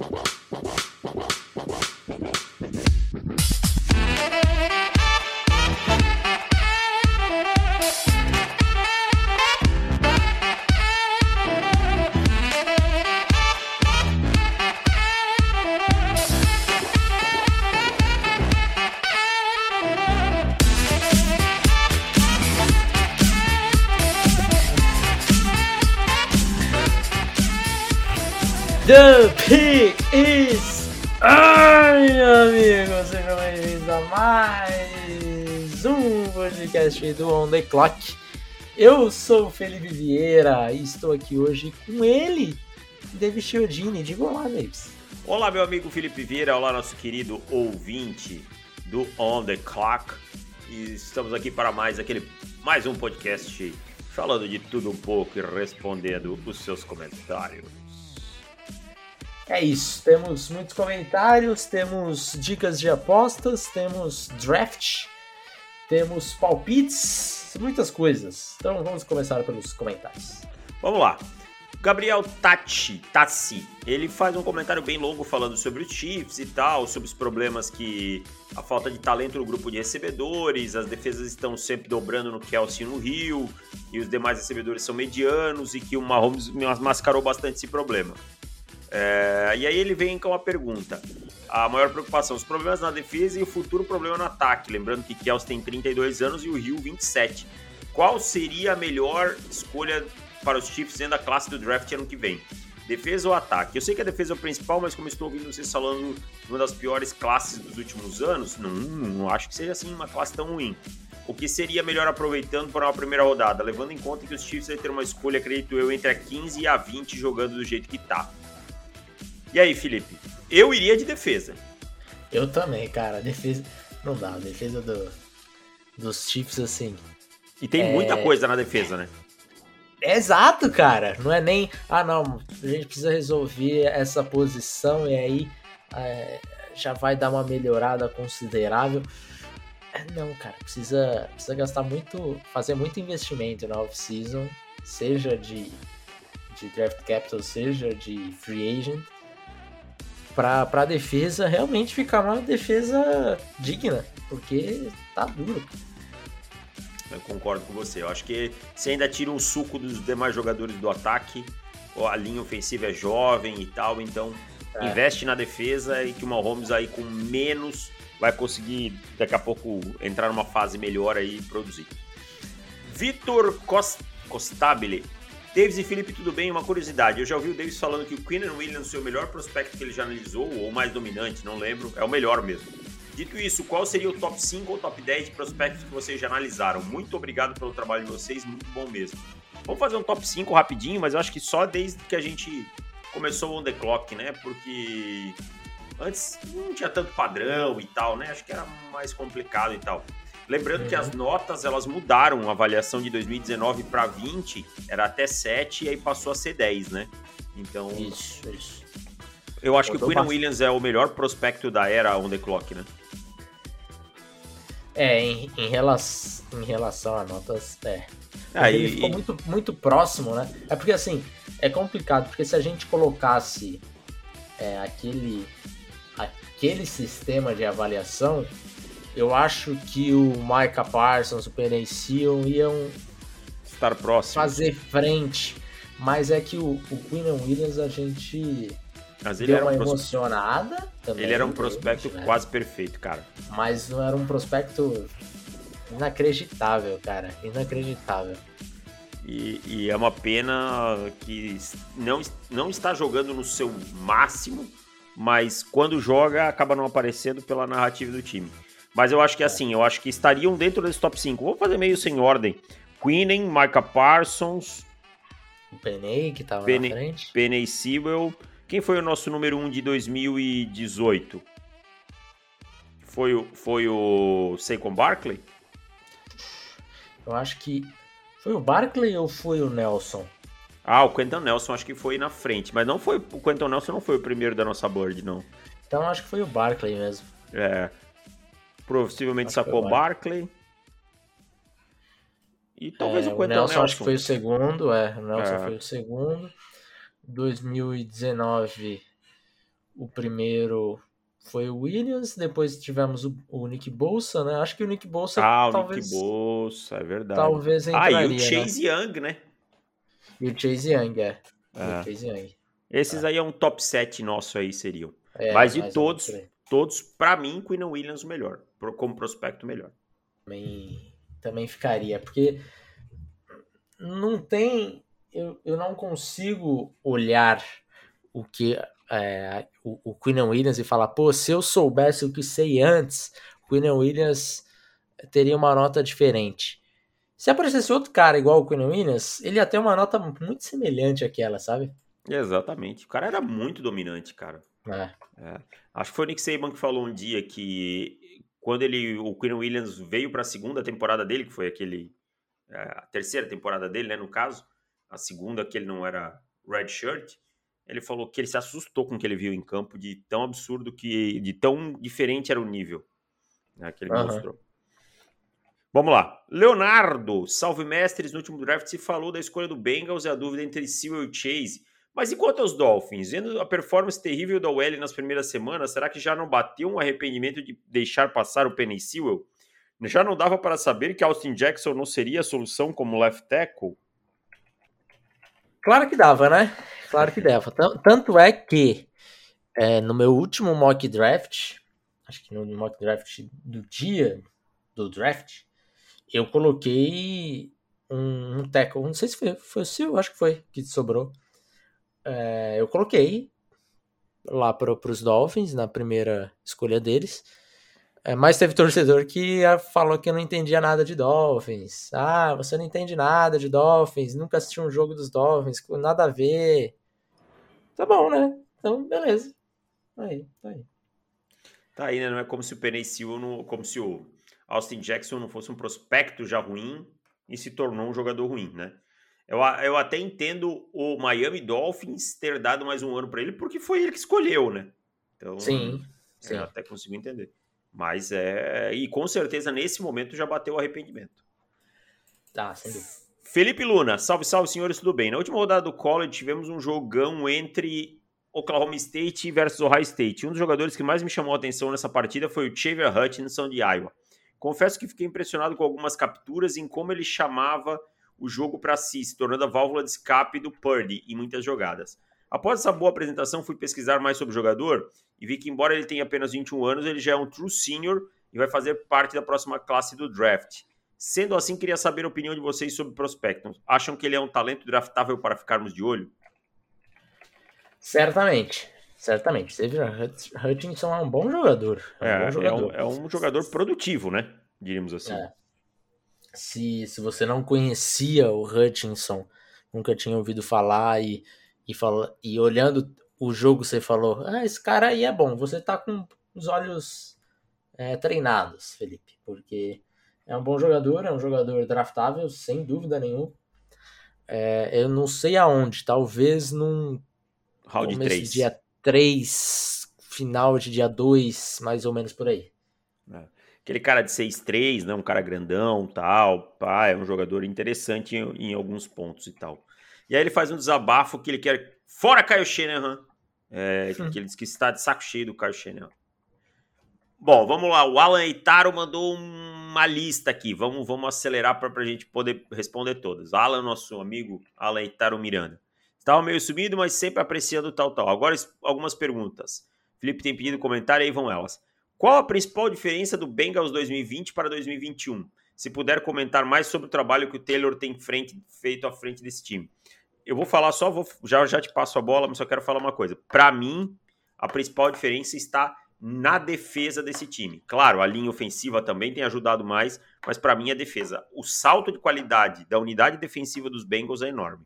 The podcast do On The Clock. Eu sou o Felipe Vieira e estou aqui hoje com ele, David Chiodini. Diga olá, Davis. Olá, meu amigo Felipe Vieira, olá, nosso querido ouvinte do On The Clock. E estamos aqui para mais aquele mais um podcast falando de tudo um pouco e respondendo os seus comentários. É isso, temos muitos comentários, temos dicas de apostas, temos draft, temos palpites, muitas coisas. Então vamos começar pelos comentários. Vamos lá. Gabriel Tati, Tassi, ele faz um comentário bem longo falando sobre os Chiefs e tal, sobre os problemas que a falta de talento no grupo de recebedores, as defesas estão sempre dobrando no Kelsey no Rio, e os demais recebedores são medianos e que o Mahomes mascarou bastante esse problema. É, e aí ele vem com uma pergunta. A maior preocupação, os problemas na defesa e o futuro problema no ataque. Lembrando que Kels tem 32 anos e o Rio 27. Qual seria a melhor escolha para os Chiefs dentro da classe do draft ano que vem? Defesa ou ataque? Eu sei que a defesa é o principal, mas como estou ouvindo vocês falando uma das piores classes dos últimos anos, não, não acho que seja assim uma classe tão ruim. O que seria melhor aproveitando para uma primeira rodada, levando em conta que os Chiefs vão ter uma escolha, acredito eu, entre a 15 e a 20 jogando do jeito que tá. E aí, Felipe? Eu iria de defesa. Eu também, cara. Defesa. Não dá, defesa do... dos Chiefs, assim. E tem é... muita coisa na defesa, né? Exato, cara. Não é nem. Ah, não, a gente precisa resolver essa posição e aí é, já vai dar uma melhorada considerável. É, não, cara, precisa, precisa gastar muito. fazer muito investimento na off-season, seja de, de draft capital, seja de free agent para a defesa realmente ficar uma defesa digna, porque tá duro. Eu concordo com você. Eu acho que você ainda tira um suco dos demais jogadores do ataque, a linha ofensiva é jovem e tal, então é. investe na defesa e que o Mahomes aí com menos vai conseguir daqui a pouco entrar numa fase melhor aí e produzir. Vitor Costabile Davis e Felipe, tudo bem? Uma curiosidade. Eu já ouvi o Davis falando que o Queenan Williams é o melhor prospecto que ele já analisou, ou mais dominante, não lembro. É o melhor mesmo. Dito isso, qual seria o top 5 ou top 10 de prospectos que vocês já analisaram? Muito obrigado pelo trabalho de vocês, muito bom mesmo. Vamos fazer um top 5 rapidinho, mas eu acho que só desde que a gente começou o On The Clock, né? Porque antes não tinha tanto padrão e tal, né? Acho que era mais complicado e tal. Lembrando que as notas elas mudaram, a avaliação de 2019 para 20 era até 7 e aí passou a ser 10, né? Então. Isso, isso. Eu acho que o Quinn Williams é o melhor prospecto da era on the clock, né? É, em, em, relação, em relação a notas, é. Ah, ele ficou muito, muito próximo, né? É porque assim, é complicado, porque se a gente colocasse é, aquele, aquele sistema de avaliação, eu acho que o Micah Parsons, o Penny Seal iam estar próximo. fazer frente. Mas é que o, o Quinn Williams a gente mas ele deu era uma um emocionada também. Ele era um prospecto né? quase perfeito, cara. Mas não era um prospecto inacreditável, cara. Inacreditável. E, e, é uma pena que não, não está jogando no seu máximo, mas quando joga acaba não aparecendo pela narrativa do time. Mas eu acho que assim, eu acho que estariam dentro desse top 5. Vou fazer meio sem ordem. Queenen, Micah Parsons. O Penny, que tava Penny, na frente. Penny Sewell. Quem foi o nosso número 1 um de 2018? Foi o, foi o Saquon Barkley? Eu acho que. Foi o Barkley ou foi o Nelson? Ah, o Quentin Nelson acho que foi na frente. Mas não foi. O Quentin Nelson não foi o primeiro da nossa board, não. Então acho que foi o Barkley mesmo. É. Possivelmente acho sacou Barkley. E talvez é, o Quentin Nelson, Nelson. acho que foi o segundo, é. O Nelson é. foi o segundo. 2019 o primeiro foi o Williams, depois tivemos o, o Nick Bolsa, né? Acho que o Nick Bolsa ah, o talvez, Nick Bolsa, é verdade. Talvez entraria, Ah, e o né? Chase Young, né? E o Chase Young, é. É. o Chase Young. Esses aí é um top 7 nosso aí, seriam. É, Mas de todos, aí. Todos, pra mim, Queen Williams o melhor. Como prospecto melhor. também, também ficaria, porque não tem, eu, eu não consigo olhar o que é, o, o Queen Williams e falar, pô, se eu soubesse o que sei antes, o Queen Williams teria uma nota diferente. Se aparecesse outro cara igual o Queen Williams, ele ia ter uma nota muito semelhante àquela, sabe? Exatamente. O cara era muito dominante, cara. É. É. Acho que foi o Nick Saban que falou um dia que quando ele, o Quinn Williams veio para a segunda temporada dele, que foi aquele é, a terceira temporada dele, né, no caso, a segunda que ele não era red shirt, ele falou que ele se assustou com o que ele viu em campo de tão absurdo que de tão diferente era o nível né, que ele Aham. mostrou. Vamos lá. Leonardo, salve mestres. No último draft se falou da escolha do Bengals e a dúvida entre Sewell e Chase. Mas e quanto aos Dolphins? Vendo a performance terrível da OL nas primeiras semanas, será que já não bateu um arrependimento de deixar passar o Penny Sewell? Já não dava para saber que Austin Jackson não seria a solução como left tackle? Claro que dava, né? Claro que dava. Tan- Tanto é que é, no meu último mock draft, acho que no mock draft do dia do draft, eu coloquei um, um tackle. Não sei se foi, foi o seu, acho que foi que sobrou. É, eu coloquei lá para os Dolphins na primeira escolha deles. É, mas teve torcedor que falou que eu não entendia nada de Dolphins. Ah, você não entende nada de Dolphins, nunca assistiu um jogo dos Dolphins, nada a ver. Tá bom, né? Então, beleza. Aí, tá aí. Tá aí, né? Não é como se o Penny como se o Austin Jackson não fosse um prospecto já ruim e se tornou um jogador ruim, né? Eu, eu até entendo o Miami Dolphins ter dado mais um ano para ele, porque foi ele que escolheu, né? Então, Sim, sim. eu até consigo entender. Mas é. E com certeza nesse momento já bateu o arrependimento. Tá, sem dúvida. Felipe Luna, salve, salve, senhores, tudo bem? Na última rodada do college tivemos um jogão entre Oklahoma State versus Ohio State. Um dos jogadores que mais me chamou a atenção nessa partida foi o Xavier Hutchinson de Iowa. Confesso que fiquei impressionado com algumas capturas em como ele chamava o jogo para si, se tornando a válvula de escape do Purdy em muitas jogadas. Após essa boa apresentação, fui pesquisar mais sobre o jogador e vi que, embora ele tenha apenas 21 anos, ele já é um true senior e vai fazer parte da próxima classe do draft. Sendo assim, queria saber a opinião de vocês sobre o prospecto. Acham que ele é um talento draftável para ficarmos de olho? Certamente. Certamente. Hut- Hutchinson é um bom jogador. É um É, bom é jogador. um, é um jogador produtivo, né? Diríamos assim. É. Se, se você não conhecia o Hutchinson, nunca tinha ouvido falar e, e, fala, e olhando o jogo você falou, ah, esse cara aí é bom, você tá com os olhos é, treinados, Felipe, porque é um bom jogador, é um jogador draftável, sem dúvida nenhuma. É, eu não sei aonde, talvez num Round começo 3. de dia 3, final de dia 2, mais ou menos por aí. Aquele cara de 6'3, né? Um cara grandão, tal. Pá, é um jogador interessante em, em alguns pontos e tal. E aí ele faz um desabafo que ele quer... Fora Kyle Shanahan! É, Hum. que ele diz que está de saco cheio do Kyle Shanahan. Bom, vamos lá. O Alan Eitaro mandou uma lista aqui. Vamos, vamos acelerar para a gente poder responder todas. Alan, nosso amigo Alan Eitaro Miranda. Estava meio sumido, mas sempre apreciando tal, tal. Agora, algumas perguntas. Felipe tem pedido comentário, aí vão elas. Qual a principal diferença do Bengals 2020 para 2021? Se puder comentar mais sobre o trabalho que o Taylor tem frente- feito à frente desse time. Eu vou falar só, vou, já, já te passo a bola, mas só quero falar uma coisa. Para mim, a principal diferença está na defesa desse time. Claro, a linha ofensiva também tem ajudado mais, mas para mim a defesa. O salto de qualidade da unidade defensiva dos Bengals é enorme.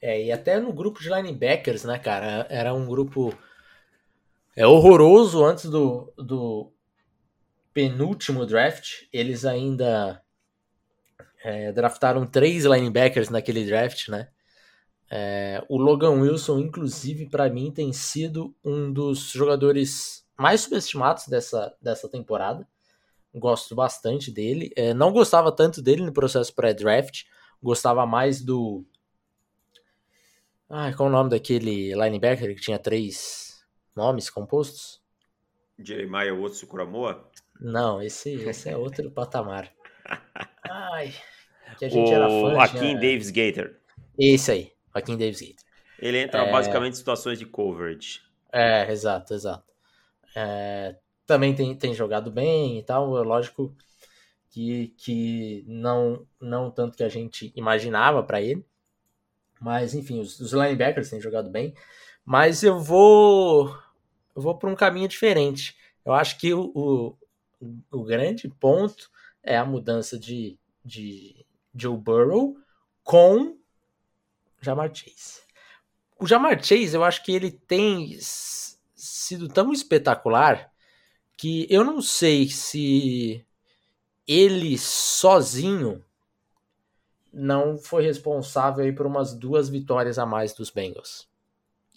É, e até no grupo de linebackers, né, cara? Era um grupo é horroroso antes do, do penúltimo draft. Eles ainda é, draftaram três linebackers naquele draft, né? É, o Logan Wilson, inclusive, para mim, tem sido um dos jogadores mais subestimados dessa, dessa temporada. Gosto bastante dele. É, não gostava tanto dele no processo pré-draft. Gostava mais do. Ai, qual o nome daquele linebacker que tinha três. Nomes compostos? Jeremiah Otsu Kuramoa? Não, esse, esse é outro patamar. Ai, que a gente o era fã. Joaquim Davis Gator. Esse aí, Joaquim Davis Gator. Ele entra é... basicamente em situações de coverage. É, exato, exato. É, também tem, tem jogado bem e tal, é lógico que, que não, não tanto que a gente imaginava para ele. Mas, enfim, os, os linebackers têm jogado bem. Mas eu vou eu vou para um caminho diferente. Eu acho que o, o, o, grande ponto é a mudança de, de Joe Burrow com Jamar Chase. O Jamar Chase, eu acho que ele tem sido tão espetacular que eu não sei se ele sozinho não foi responsável aí por umas duas vitórias a mais dos Bengals.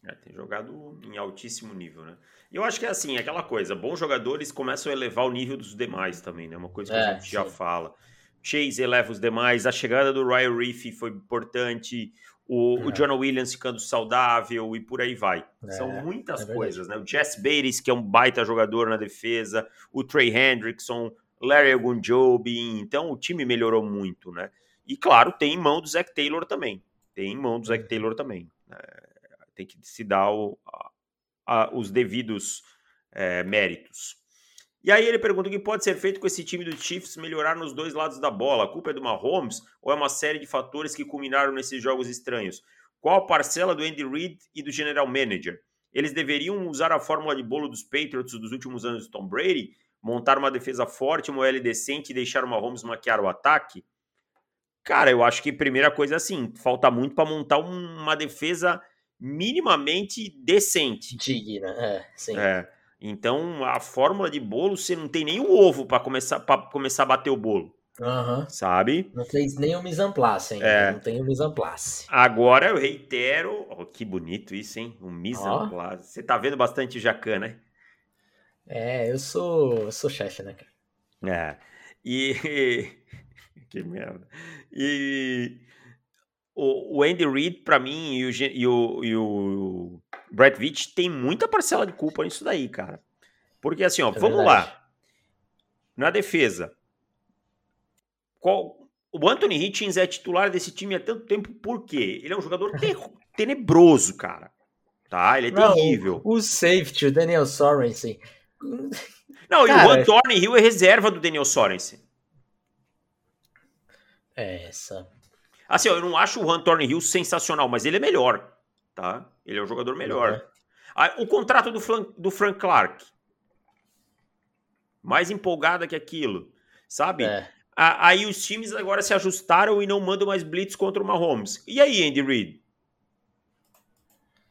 É, tem jogado em altíssimo nível, né? Eu acho que é assim, aquela coisa, bons jogadores começam a elevar o nível dos demais também, né? Uma coisa que é, a gente sim. já fala. Chase eleva os demais, a chegada do Ryan Reef foi importante, o, é. o John Williams ficando saudável e por aí vai. É, São muitas é coisas, né? O Jess Bates, que é um baita jogador na defesa, o Trey Hendrickson, Larry Ogunjobi, então o time melhorou muito, né? E claro, tem em mão do Zach Taylor também. Tem em mão do Zach. Taylor também. É, tem que se dar o, a, os devidos é, méritos. E aí ele pergunta o que pode ser feito com esse time do Chiefs melhorar nos dois lados da bola. A culpa é do Mahomes ou é uma série de fatores que culminaram nesses jogos estranhos? Qual a parcela do Andy Reid e do General Manager? Eles deveriam usar a fórmula de bolo dos Patriots dos últimos anos de Tom Brady? Montar uma defesa forte, uma L decente e deixar o Mahomes maquiar o ataque? Cara, eu acho que primeira coisa assim, falta muito para montar uma defesa minimamente decente. Digna, é, sim. É. Então, a fórmula de bolo, você não tem nem o ovo para começar, pra começar a bater o bolo. Uhum. Sabe? Não fez nem o mise en place ainda. É. Não tem o mise en place. Agora eu reitero. Oh, que bonito isso, hein? O mise en place. Você tá vendo bastante Jacan, né? É, eu sou, eu sou chefe, né, cara? É. E. que merda. E o, o Andy Reid, para mim, e o, e o, e o Brett Veach tem muita parcela de culpa nisso daí, cara. Porque assim, ó, é vamos verdade. lá. Na defesa. Qual, o Anthony Hitchens é titular desse time há tanto tempo por quê? Ele é um jogador tenebroso, cara. Tá? Ele é Não, terrível. O, o, safety, o Daniel Sorensen. Não, cara, e o Juan Thornhill é reserva do Daniel Sorensen. É, essa Assim, eu não acho o Juan Thornhill sensacional, mas ele é melhor, tá? Ele é um jogador melhor. Uhum. Ah, o contrato do, Flan, do Frank Clark. Mais empolgada que aquilo, sabe? É. Aí os times agora se ajustaram e não mandam mais blitz contra o Mahomes. E aí, Andy Reid?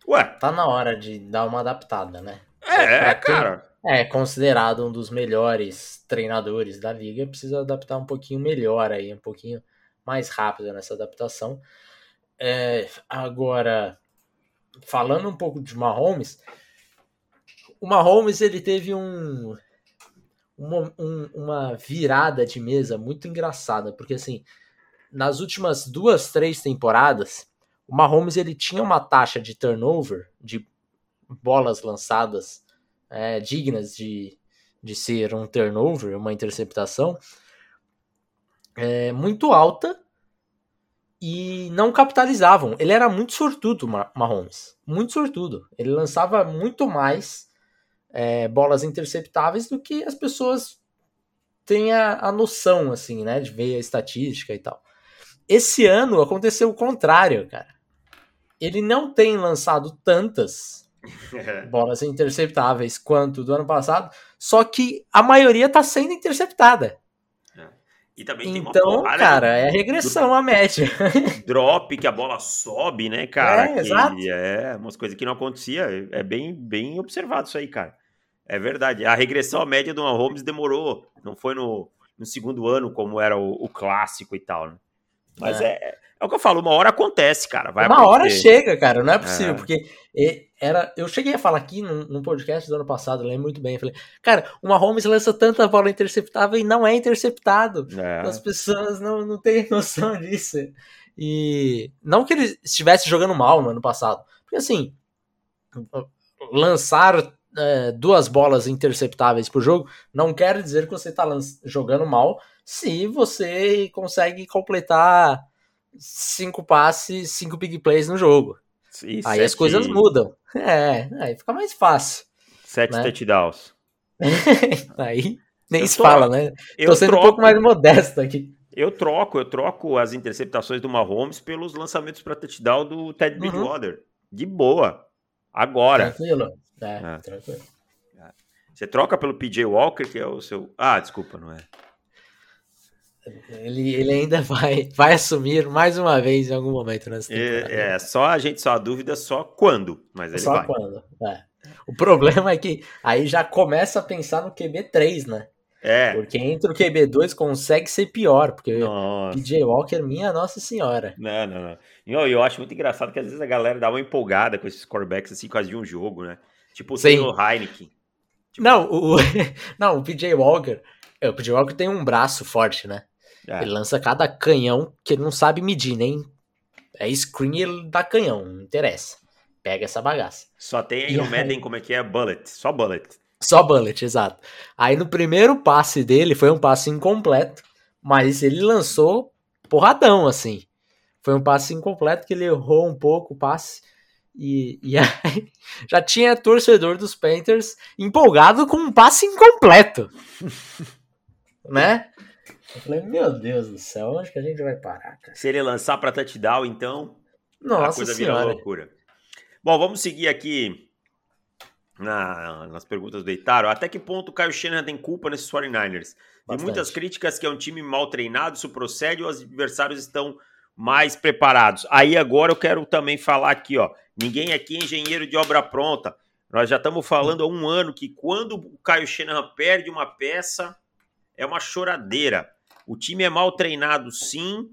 Ué. Tá na hora de dar uma adaptada, né? É, cara. É considerado um dos melhores treinadores da liga, precisa adaptar um pouquinho melhor aí, um pouquinho mais rápida nessa adaptação. É, agora, falando um pouco de Mahomes, o Mahomes ele teve um, uma, um, uma virada de mesa muito engraçada, porque assim, nas últimas duas, três temporadas, o Mahomes ele tinha uma taxa de turnover, de bolas lançadas é, dignas de, de ser um turnover, uma interceptação, é, muito alta e não capitalizavam. Ele era muito sortudo, Mahomes. Muito sortudo. Ele lançava muito mais é, bolas interceptáveis do que as pessoas têm a, a, noção, assim, né? De ver a estatística e tal. Esse ano aconteceu o contrário, cara. Ele não tem lançado tantas bolas interceptáveis quanto do ano passado, só que a maioria está sendo interceptada. E também então, tem uma então, cara, é regressão à média. Drop, que a bola sobe, né, cara? É, exato. É, umas coisas que não acontecia. É bem, bem observado isso aí, cara. É verdade. A regressão à média do Mahomes demorou. Não foi no, no segundo ano, como era o, o clássico e tal, né? Mas é. é. é, o que eu falo, uma hora acontece, cara. Vai uma hora chega, cara. Não é possível, é. porque era. Eu cheguei a falar aqui num, podcast do ano passado, lembro muito bem. Falei, cara, o Mahomes lança tanta bola interceptável e não é interceptado. É. As pessoas não, não têm noção disso. E não que ele estivesse jogando mal no ano passado. Porque assim, lançar é, duas bolas interceptáveis por jogo não quer dizer que você está jogando mal se você consegue completar cinco passes, cinco big plays no jogo. E aí sete... as coisas mudam. É, aí fica mais fácil. Sete né? touchdowns. aí nem eu se fala, né? Tô sendo troco, um pouco mais modesto aqui. Eu troco, eu troco as interceptações do Mahomes pelos lançamentos para touchdown do Ted uhum. Bridgewater. De boa. Agora. Tranquilo. É, é. tranquilo. Você troca pelo PJ Walker, que é o seu. Ah, desculpa, não é. Ele, ele ainda vai, vai assumir mais uma vez em algum momento nessa temporada. É, é só a gente, só a dúvida só quando, mas ele só vai. quando, é. O problema é que aí já começa a pensar no QB3, né? É. Porque entre o QB2 consegue ser pior, porque nossa. PJ Walker, minha Nossa Senhora. Não, não, não. Eu, eu acho muito engraçado que às vezes a galera dá uma empolgada com esses corebacks assim, quase de um jogo, né? Tipo o Taylor Heineken. Tipo... Não, o, não, o PJ Walker. É, o PJ Walker tem um braço forte, né? É. Ele lança cada canhão que ele não sabe medir, nem. É screen ele dá canhão, não interessa. Pega essa bagaça. Só tem aí no Madden como é que é? Bullet. Só bullet. Só bullet, exato. Aí no primeiro passe dele foi um passe incompleto, mas ele lançou porradão, assim. Foi um passe incompleto que ele errou um pouco o passe. E, e aí já tinha torcedor dos Panthers empolgado com um passe incompleto. né? Eu falei, meu Deus do céu, onde que a gente vai parar, cara? Se ele lançar para touchdown, então Nossa a coisa senhora. vira loucura. Bom, vamos seguir aqui na, nas perguntas do Eitaro. Até que ponto o Caio Shanahan tem culpa nesses 49ers? Tem muitas críticas que é um time mal treinado, isso procede ou os adversários estão mais preparados? Aí agora eu quero também falar aqui, ó. Ninguém aqui é engenheiro de obra pronta. Nós já estamos falando há um ano que quando o Caio Shanahan perde uma peça, é uma choradeira. O time é mal treinado, sim,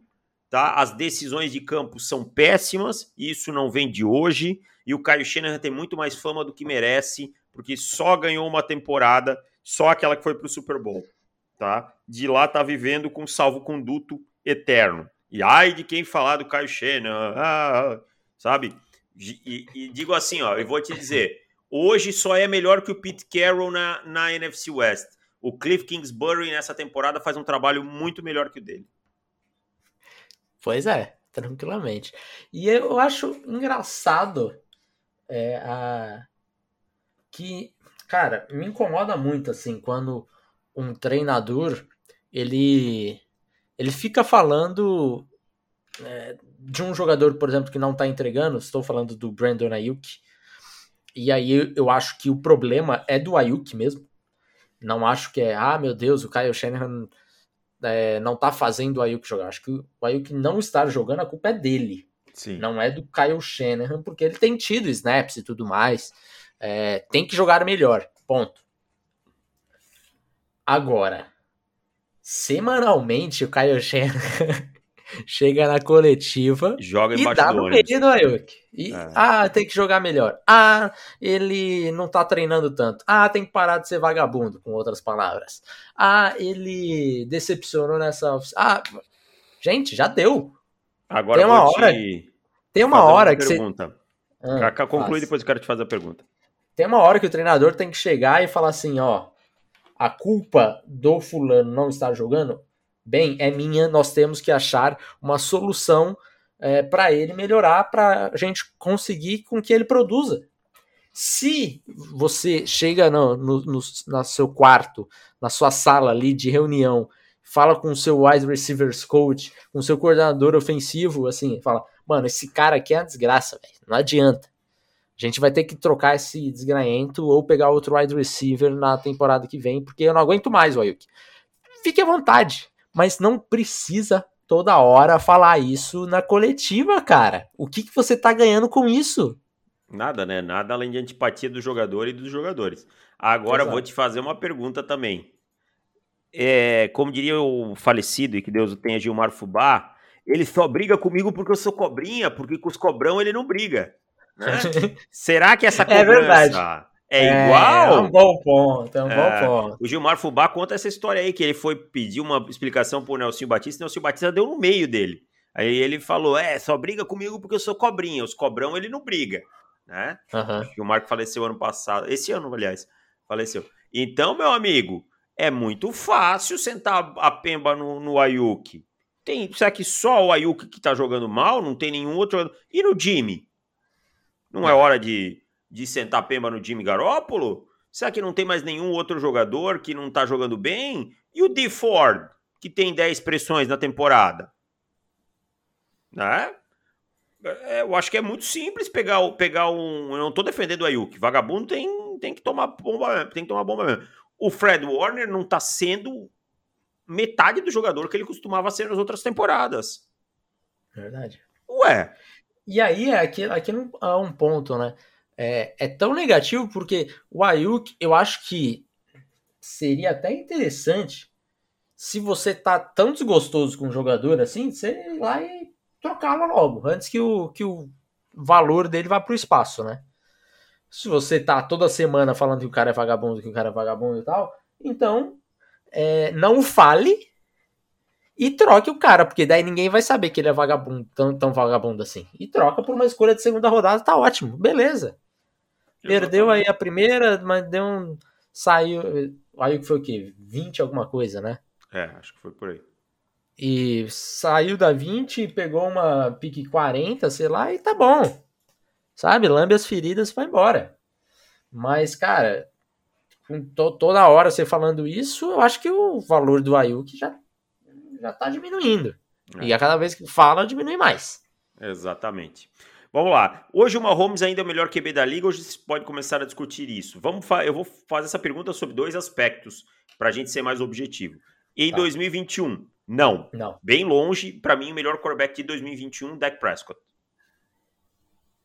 tá? As decisões de campo são péssimas, isso não vem de hoje. E o Caio Shanahan tem muito mais fama do que merece, porque só ganhou uma temporada, só aquela que foi para o Super Bowl, tá? De lá tá vivendo com salvo-conduto eterno. E ai de quem falar do Caio Shanahan, ah, sabe? E, e, digo assim, ó, eu vou te dizer, hoje só é melhor que o Pete Carroll na, na NFC West. O Cliff Kingsbury nessa temporada faz um trabalho muito melhor que o dele. Pois é, tranquilamente. E eu acho engraçado é, a... que, cara, me incomoda muito assim quando um treinador ele ele fica falando é, de um jogador, por exemplo, que não tá entregando. Estou falando do Brandon Ayuk. E aí eu acho que o problema é do Ayuk mesmo. Não acho que é, ah, meu Deus, o Kyle Shanahan é, não tá fazendo o Ayuk jogar. Acho que o Ayuk não estar jogando, a culpa é dele. Sim. Não é do Kyle Shanahan, porque ele tem tido snaps e tudo mais. É, tem que jogar melhor. Ponto. Agora, semanalmente o Kyle Shanahan chega na coletiva Joga e dá no meio do Ayuk. E, é. Ah, tem que jogar melhor. Ah, ele não tá treinando tanto. Ah, tem que parar de ser vagabundo, com outras palavras. Ah, ele decepcionou nessa. Ah, gente, já deu. Agora tem uma hora. Tem uma hora uma que pergunta. você. Ah, conclui depois eu quero te fazer a pergunta. Tem uma hora que o treinador tem que chegar e falar assim, ó, a culpa do fulano não estar jogando bem é minha. Nós temos que achar uma solução é, para ele melhorar, para a gente conseguir com que ele produza. Se você chega no, no, no, no seu quarto, na sua sala ali de reunião fala com o seu wide receivers coach, com o seu coordenador ofensivo, assim, fala, mano, esse cara aqui é uma desgraça, não adianta. A gente vai ter que trocar esse desgraento ou pegar outro wide receiver na temporada que vem, porque eu não aguento mais o Ayuk. Fique à vontade, mas não precisa toda hora falar isso na coletiva, cara. O que, que você tá ganhando com isso? Nada, né? Nada além de antipatia do jogador e dos jogadores. Agora Exato. vou te fazer uma pergunta também é, como diria o falecido, e que Deus o tenha, Gilmar Fubá, ele só briga comigo porque eu sou cobrinha, porque com os cobrão ele não briga. Né? Será que essa é cobrança é, é igual? É um bom ponto, é um é, bom ponto. O Gilmar Fubá conta essa história aí, que ele foi pedir uma explicação pro Nelson Batista, e o Nelson Batista deu no meio dele. Aí ele falou, é, só briga comigo porque eu sou cobrinha, os cobrão ele não briga. né? Uhum. O Marco faleceu ano passado, esse ano, aliás, faleceu. Então, meu amigo, é muito fácil sentar a pemba no, no Ayuki. Tem, será que só o Ayuki que tá jogando mal? Não tem nenhum outro? E no Jimmy? Não é hora de, de sentar pemba no Jimmy Garoppolo? Será que não tem mais nenhum outro jogador que não tá jogando bem? E o D Ford, que tem 10 pressões na temporada? Né? É, eu acho que é muito simples pegar, pegar um. Eu não tô defendendo o Ayuk. Vagabundo tem, tem que tomar bomba, tem que tomar bomba mesmo. O Fred Warner não tá sendo metade do jogador que ele costumava ser nas outras temporadas. Verdade. Ué. E aí, aqui, aqui há um ponto, né? É, é tão negativo porque o Ayuk, eu acho que seria até interessante se você tá tão desgostoso com o jogador assim, você ir lá e trocá-lo logo, antes que o, que o valor dele vá pro espaço, né? Se você tá toda semana falando que o cara é vagabundo, que o cara é vagabundo e tal, então é, não fale e troque o cara, porque daí ninguém vai saber que ele é vagabundo, tão, tão vagabundo assim. E troca por uma escolha de segunda rodada, tá ótimo, beleza. Perdeu aí a primeira, mas deu um. Saiu. Aí que foi o quê? 20 alguma coisa, né? É, acho que foi por aí. E saiu da 20 e pegou uma pique 40, sei lá, e tá bom. Sabe? Lambe as feridas e vai embora. Mas, cara, com to toda hora você falando isso, eu acho que o valor do Ayuk já, já tá diminuindo. É. E a cada vez que fala, diminui mais. Exatamente. Vamos lá. Hoje o Mahomes ainda é o melhor QB da liga, hoje você pode começar a discutir isso. Vamos eu vou fazer essa pergunta sobre dois aspectos, para a gente ser mais objetivo. Em tá. 2021, não. Não. Bem longe, para mim, o melhor quarterback de 2021, Dak Prescott.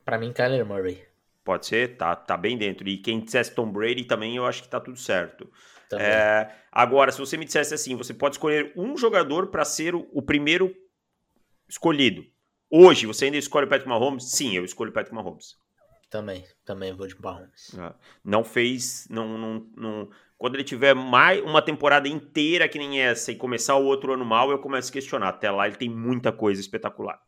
Para mim, Kyler Murray. Pode ser, tá, tá bem dentro. E quem dissesse Tom Brady também, eu acho que tá tudo certo. É, agora, se você me dissesse assim, você pode escolher um jogador para ser o, o, primeiro escolhido. Hoje, você ainda escolhe o Patrick Mahomes? Sim, eu escolho o Patrick Mahomes. Também, também vou de Mahomes. É, não fez, não, não, não, quando ele tiver mais uma temporada inteira que nem essa e começar o outro ano mal, eu começo a questionar. Até lá ele tem muita coisa espetacular.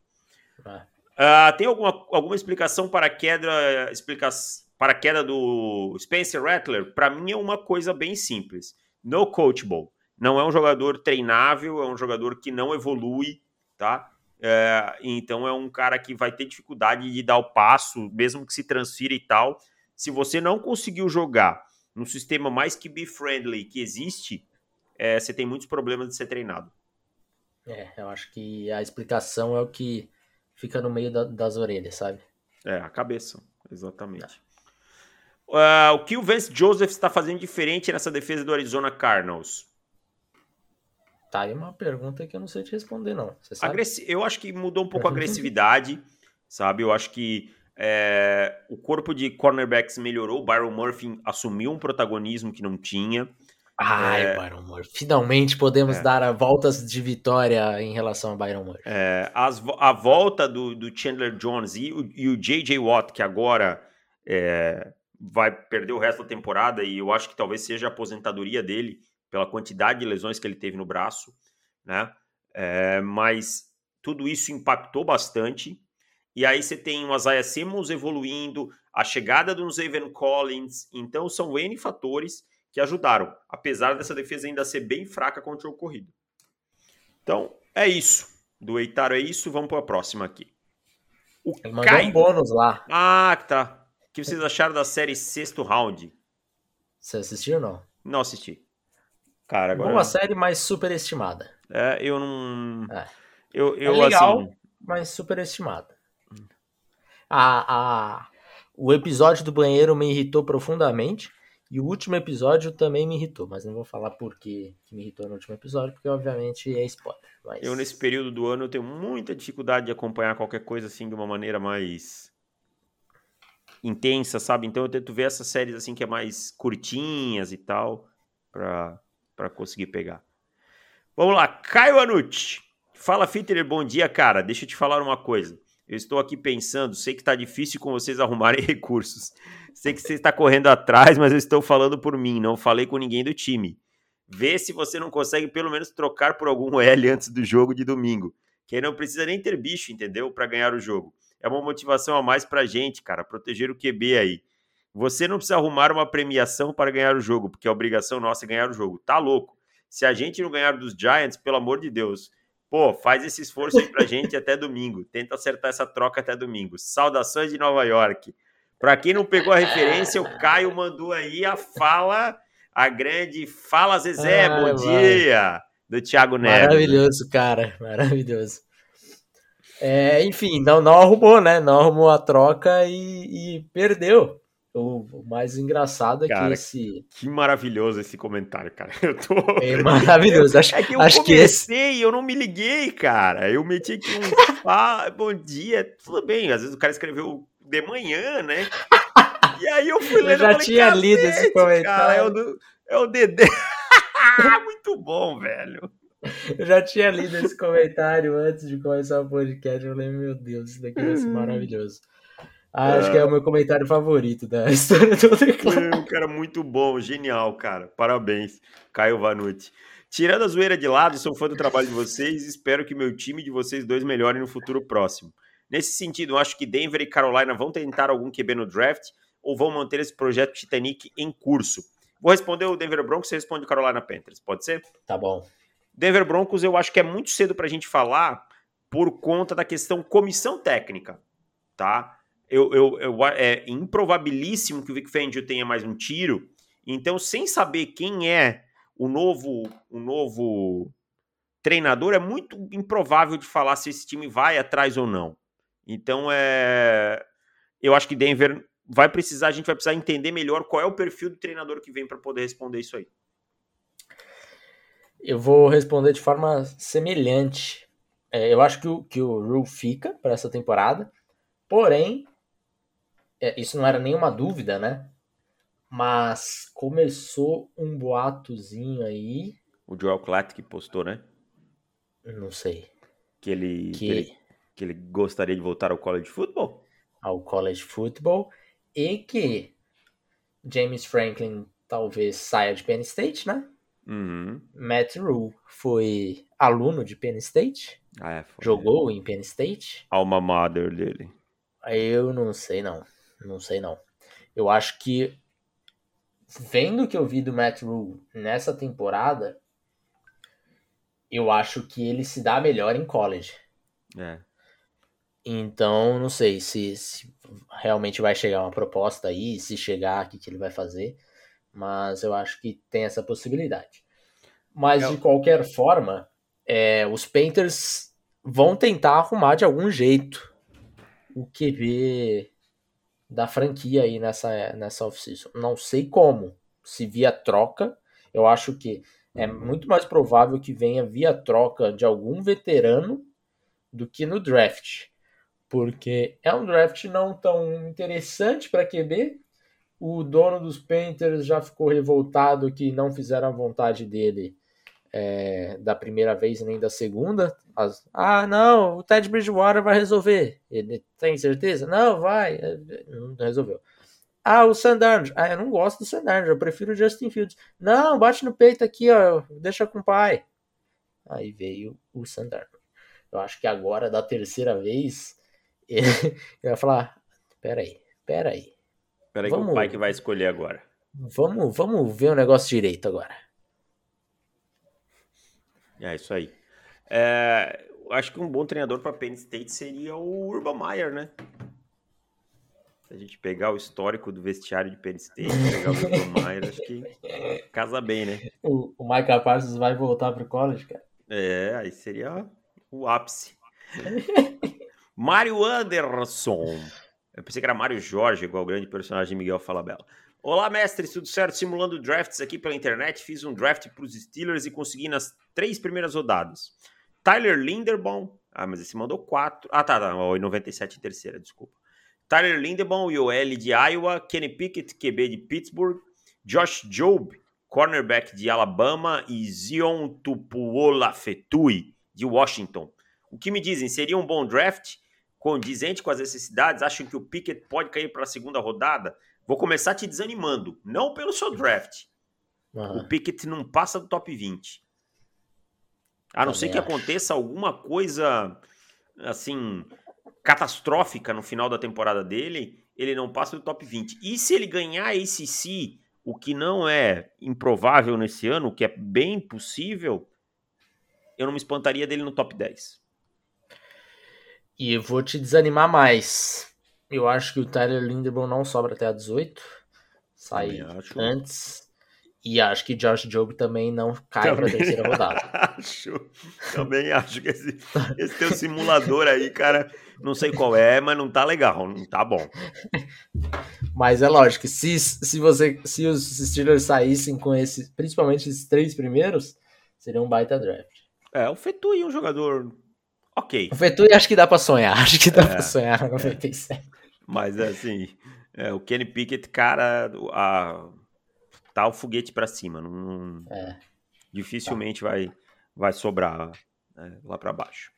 Uh, tem alguma, alguma explicação para a queda, explica, para a queda do Spencer Rattler? Para mim é uma coisa bem simples. No coachable. Não é um jogador treinável, é um jogador que não evolui, tá? É, então é um cara que vai ter dificuldade de dar o passo, mesmo que se transfira e tal. Se você não conseguiu jogar no sistema mais QB-friendly que existe, é, você tem muitos problemas de ser treinado. É, eu acho que a explicação é o que fica no meio da, das orelhas, sabe? É, a cabeça, exatamente. Uh, o que o Vance Joseph está fazendo diferente nessa defesa do Arizona Cardinals? Tá aí uma pergunta que eu não sei te responder, não. Agressi eu acho que mudou um pouco a agressividade, sabe? Eu acho que é, o corpo de cornerbacks melhorou, o Byron Murphy assumiu um protagonismo que não tinha. Ai, é, Byron Murphy. Finalmente podemos é, dar a voltas de vitória em relação a Byron Murphy. É, as, a volta do, do Chandler Jones e o, e o J.J. Watt, que agora é, vai perder o resto da temporada, e eu acho que talvez seja a aposentadoria dele pela quantidade de lesões que ele teve no braço, né? É, mas tudo isso impactou bastante. E aí você tem o Isaiah Simmons evoluindo, a chegada do Zaven Collins. Então são N fatores que ajudaram, apesar dessa defesa ainda ser bem fraca contra o corrido. Então, é isso. Do Eitaro é isso, vamos para a próxima aqui. O Ele mandou Kai... um bônus lá. Ah, tá. O que vocês acharam da série sexto round? Você assistiu ou não? Não assisti. Cara, agora... Boa série, mas superestimada. É, eu não... É. Eu, eu, é legal, assim... mas superestimada. A, a, o episódio do banheiro me irritou profundamente. E o último episódio também me irritou, mas não vou falar por que me irritou no último episódio, porque obviamente é spoiler. Mas... Eu, nesse período do ano, eu tenho muita dificuldade de acompanhar qualquer coisa assim de uma maneira mais intensa, sabe? Então eu tento ver essas séries assim que é mais curtinhas e tal, pra, pra conseguir pegar. Vamos lá, Caio Anucci. Fala, Fitter, bom dia, cara. Deixa eu te falar uma coisa. Eu estou aqui pensando, sei que está difícil com vocês arrumarem recursos. Sei que você está correndo atrás, mas eu estou falando por mim, não falei com ninguém do time. Vê se você não consegue pelo menos trocar por algum L antes do jogo de domingo. Que não precisa nem ter bicho, entendeu? Para ganhar o jogo. é uma motivação a mais pra gente, cara, proteger o QB aí. Você não precisa arrumar uma premiação para ganhar o jogo, porque a obrigação nossa é ganhar o jogo. Tá louco? Se a gente não ganhar dos Giants, pelo amor de Deus, pô, faz esse esforço aí pra gente até domingo. Tenta acertar essa troca até domingo. Saudações de Nova York. Para quem não pegou a referência, o Caio mandou aí a fala, a grande Fala Zezé, bom dia, do Thiago Neves. Maravilhoso, cara, maravilhoso. É, enfim, não, não arrumou, né? Não arrumou a troca e, e perdeu. O, mais engraçado é cara, que esse. Que maravilhoso esse comentário, cara. Eu tô. É maravilhoso. Acho, é que eu acho comecei que eu não me liguei, cara. Eu meti aqui um. ah, bom dia, tudo bem. Às vezes o cara escreveu de manhã, né? E aí eu fui lendo. Eu já falei, tinha lido esse comentário. Cara, é o, do, é o Dedê. Muito bom, velho. Eu já tinha lido esse comentário antes de começar o podcast. Eu falei, meu Deus, isso daqui vai ser maravilhoso. Ah, acho que é o meu comentário favorito da história do Declaro. Um cara muito bom, genial, cara. Parabéns, Caio Vanucci. Tirando a zoeira de lado, sou fã do trabalho de vocês e espero que meu time de vocês dois melhore no futuro próximo. Nesse sentido, acho que Denver e Carolina vão tentar algum QB no draft ou vão manter esse projeto Titanic em curso. Vou responder o Denver Broncos, você responde o Carolina Panthers, pode ser? Tá bom. Denver Broncos, eu acho que é muito cedo para a gente falar por conta da questão comissão técnica, tá? Eu, eu, eu, é improbabilíssimo que o Vic Fangio tenha mais um tiro. Então, sem saber quem é o novo, o novo treinador, é muito improvável de falar se esse time vai atrás ou não. Então, é, eu acho que Denver vai precisar, a gente vai precisar entender melhor qual é o perfil do treinador que vem para poder responder isso aí. Eu vou responder de forma semelhante. É, eu acho que o, que o Rule fica para essa temporada, porém, isso não era nenhuma dúvida, né? Mas começou um boatozinho aí. O Joel Klatt que postou, né? Não sei. Que ele, que... que ele, que ele gostaria de voltar ao college football? Ao college football e que James Franklin talvez saia de Penn State, né? Uhum. Matt Rule foi aluno de Penn State, ah, é, jogou em Penn State. Alma mater dele. Eu não sei não, não sei não. Eu acho que vendo o que eu vi do Matt Rule nessa temporada, eu acho que ele se dá melhor em college. É. Então, não sei se, se realmente vai chegar uma proposta aí, se chegar, o que, que ele vai fazer mas eu acho que tem essa possibilidade. Mas de qualquer forma, é, os Painters vão tentar arrumar de algum jeito o QB da franquia aí nessa, nessa off-season. Não sei como, se via troca, eu acho que é muito mais provável que venha via troca de algum veterano do que no draft. Porque é um draft não tão interessante para QB, o dono dos Panthers já ficou revoltado que não fizeram a vontade dele é, da primeira vez nem da segunda. As, ah, não, o Ted Bridgewater vai resolver. Ele tem certeza? Não, vai. Não resolveu. Ah, o Sandarno. Ah, eu não gosto do Sandarno, eu prefiro o Justin Fields. Não, bate no peito aqui, ó, deixa com o pai. Aí veio o Sandarno. Eu acho que agora, da terceira vez, ele, ele vai falar: peraí, peraí. Peraí vamos, que o pai que vai escolher agora. Vamos, vamos ver o negócio direito agora. É isso aí. É, acho que um bom treinador para Penn State seria o Urban Meyer, né? Se a gente pegar o histórico do vestiário de Penn State, pegar o Urban Meyer, acho que casa bem, né? O, o Michael Parsons vai voltar pro college, cara. É, aí seria o ápice. Mário Anderson. Eu pensei que era Mário Jorge, igual o grande personagem Miguel Falabella. Olá, mestre, tudo certo? Simulando drafts aqui pela internet. Fiz um draft para os Steelers e consegui nas três primeiras rodadas. Tyler Linderbaum. Ah, mas esse mandou quatro. Ah, tá, tá. Em 97 em terceira, desculpa. Tyler Linderbaum, IOL de Iowa. Kenny Pickett, QB de Pittsburgh. Josh Job, cornerback de Alabama. E Zion Tupuola Fetui, de Washington. O que me dizem? Seria um bom draft? condizente com as necessidades, acham que o Pickett pode cair para a segunda rodada, vou começar te desanimando. Não pelo seu draft. Uhum. O Pickett não passa do top 20. A não ser que acho. aconteça alguma coisa assim catastrófica no final da temporada dele, ele não passa do top 20. E se ele ganhar a ACC, o que não é improvável nesse ano, o que é bem possível, eu não me espantaria dele no top 10. E eu vou te desanimar mais. Eu acho que o Tyler Linderbaum não sobra até a 18. Sai antes. E acho que Josh Job também não cai para a terceira rodada. acho. Também acho que esse, esse teu simulador aí, cara, não sei qual é, mas não tá legal, não tá bom. Mas é lógico, se, se você se os Steelers saíssem com esses, principalmente esses três primeiros, seria um baita draft. É, o Fetui é um jogador ok. O Fetui acho que dá para sonhar, acho que dá é, para sonhar no 97. É. Mas assim, é, o Kenny Pickett, cara, a tá o foguete para cima. Não, é. Dificilmente tá. vai, vai sobrar né, lá para baixo.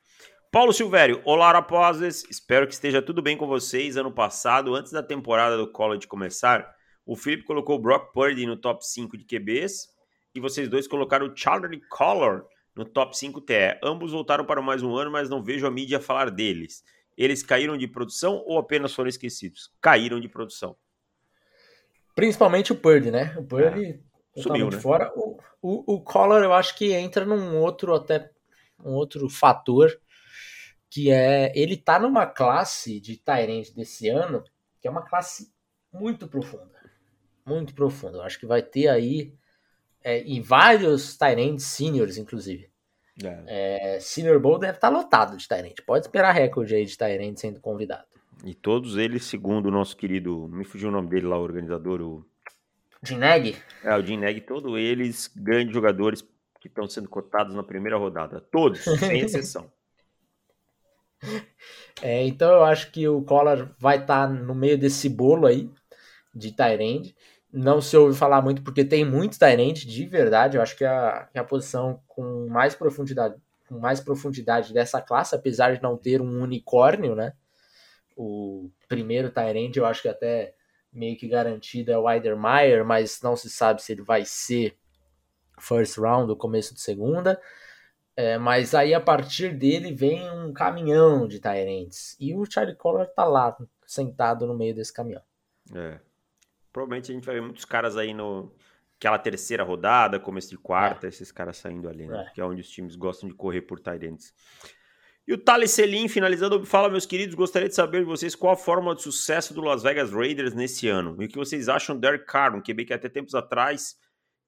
Paulo Silvério, olá rapazes, espero que esteja tudo bem com vocês. Ano passado, antes da temporada do college começar, o Felipe colocou o Brock Purdy no top 5 de QBs e vocês dois colocaram o Charlie Collar no top 5 TE. Ambos voltaram para mais um ano, mas não vejo a mídia falar deles. Eles caíram de produção ou apenas foram esquecidos? Caíram de produção. Principalmente o Purdy, né? O Purdy é, subiu, né? fora. O, o, o Collar eu acho que entra num outro até um outro fator que é ele tá numa classe de Tyrant desse ano que é uma classe muito profunda, muito profunda. Eu acho que vai ter aí é, em vários Tyrants seniors, inclusive. É. É, Senior Bowl deve estar tá lotado de Tyrant. Pode esperar recorde aí de Tyrant sendo convidado. E todos eles, segundo o nosso querido, me fugiu o nome dele lá, o organizador, o Jim Neg? É, o Jim Neg, todos eles grandes jogadores que estão sendo cotados na primeira rodada. Todos, sem exceção. É, então eu acho que o Collar vai estar tá no meio desse bolo aí de Tyrande. Não se ouve falar muito porque tem muito Tyrande, de verdade. Eu acho que a, que a posição com mais profundidade, com mais profundidade dessa classe, apesar de não ter um unicórnio, né? o primeiro Tyrande, eu acho que até meio que garantido é o Weidermeyer, mas não se sabe se ele vai ser first round ou começo de segunda. É, mas aí a partir dele vem um caminhão de Tyrants. E o Charlie Collar tá lá, sentado no meio desse caminhão. É. Provavelmente a gente vai ver muitos caras aí no. Aquela terceira rodada, começo de quarta, é. esses caras saindo ali, né? É. Que é onde os times gostam de correr por Tyrants. E o Thales Selim, finalizando, fala, meus queridos, gostaria de saber de vocês qual a fórmula de sucesso do Las Vegas Raiders nesse ano. E o que vocês acham do Derek Carr, um QB que até tempos atrás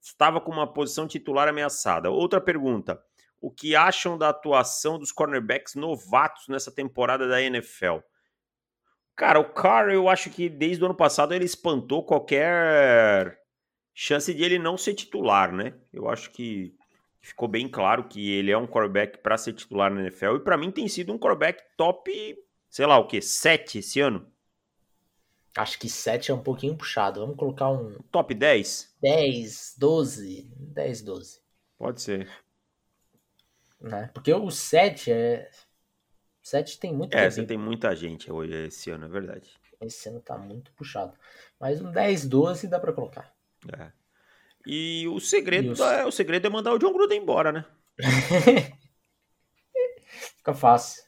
estava com uma posição titular ameaçada. Outra pergunta, o que acham da atuação dos cornerbacks novatos nessa temporada da NFL? Cara, o Carr, eu acho que desde o ano passado ele espantou qualquer chance de ele não ser titular, né? Eu acho que ficou bem claro que ele é um quarterback para ser titular na NFL e para mim tem sido um quarterback top, sei lá o que, 7 esse ano. Acho que 7 é um pouquinho puxado. Vamos colocar um top 10? 10, 12, 10, 12. Pode ser. Né? Porque o 7 é 7 tem muita É, você tem muita gente hoje esse ano, é verdade. Esse ano tá muito puxado. Mas um 10, 12 dá para colocar. É. E o segredo, e é, o segredo é mandar o John Gruden embora, né? Fica fácil.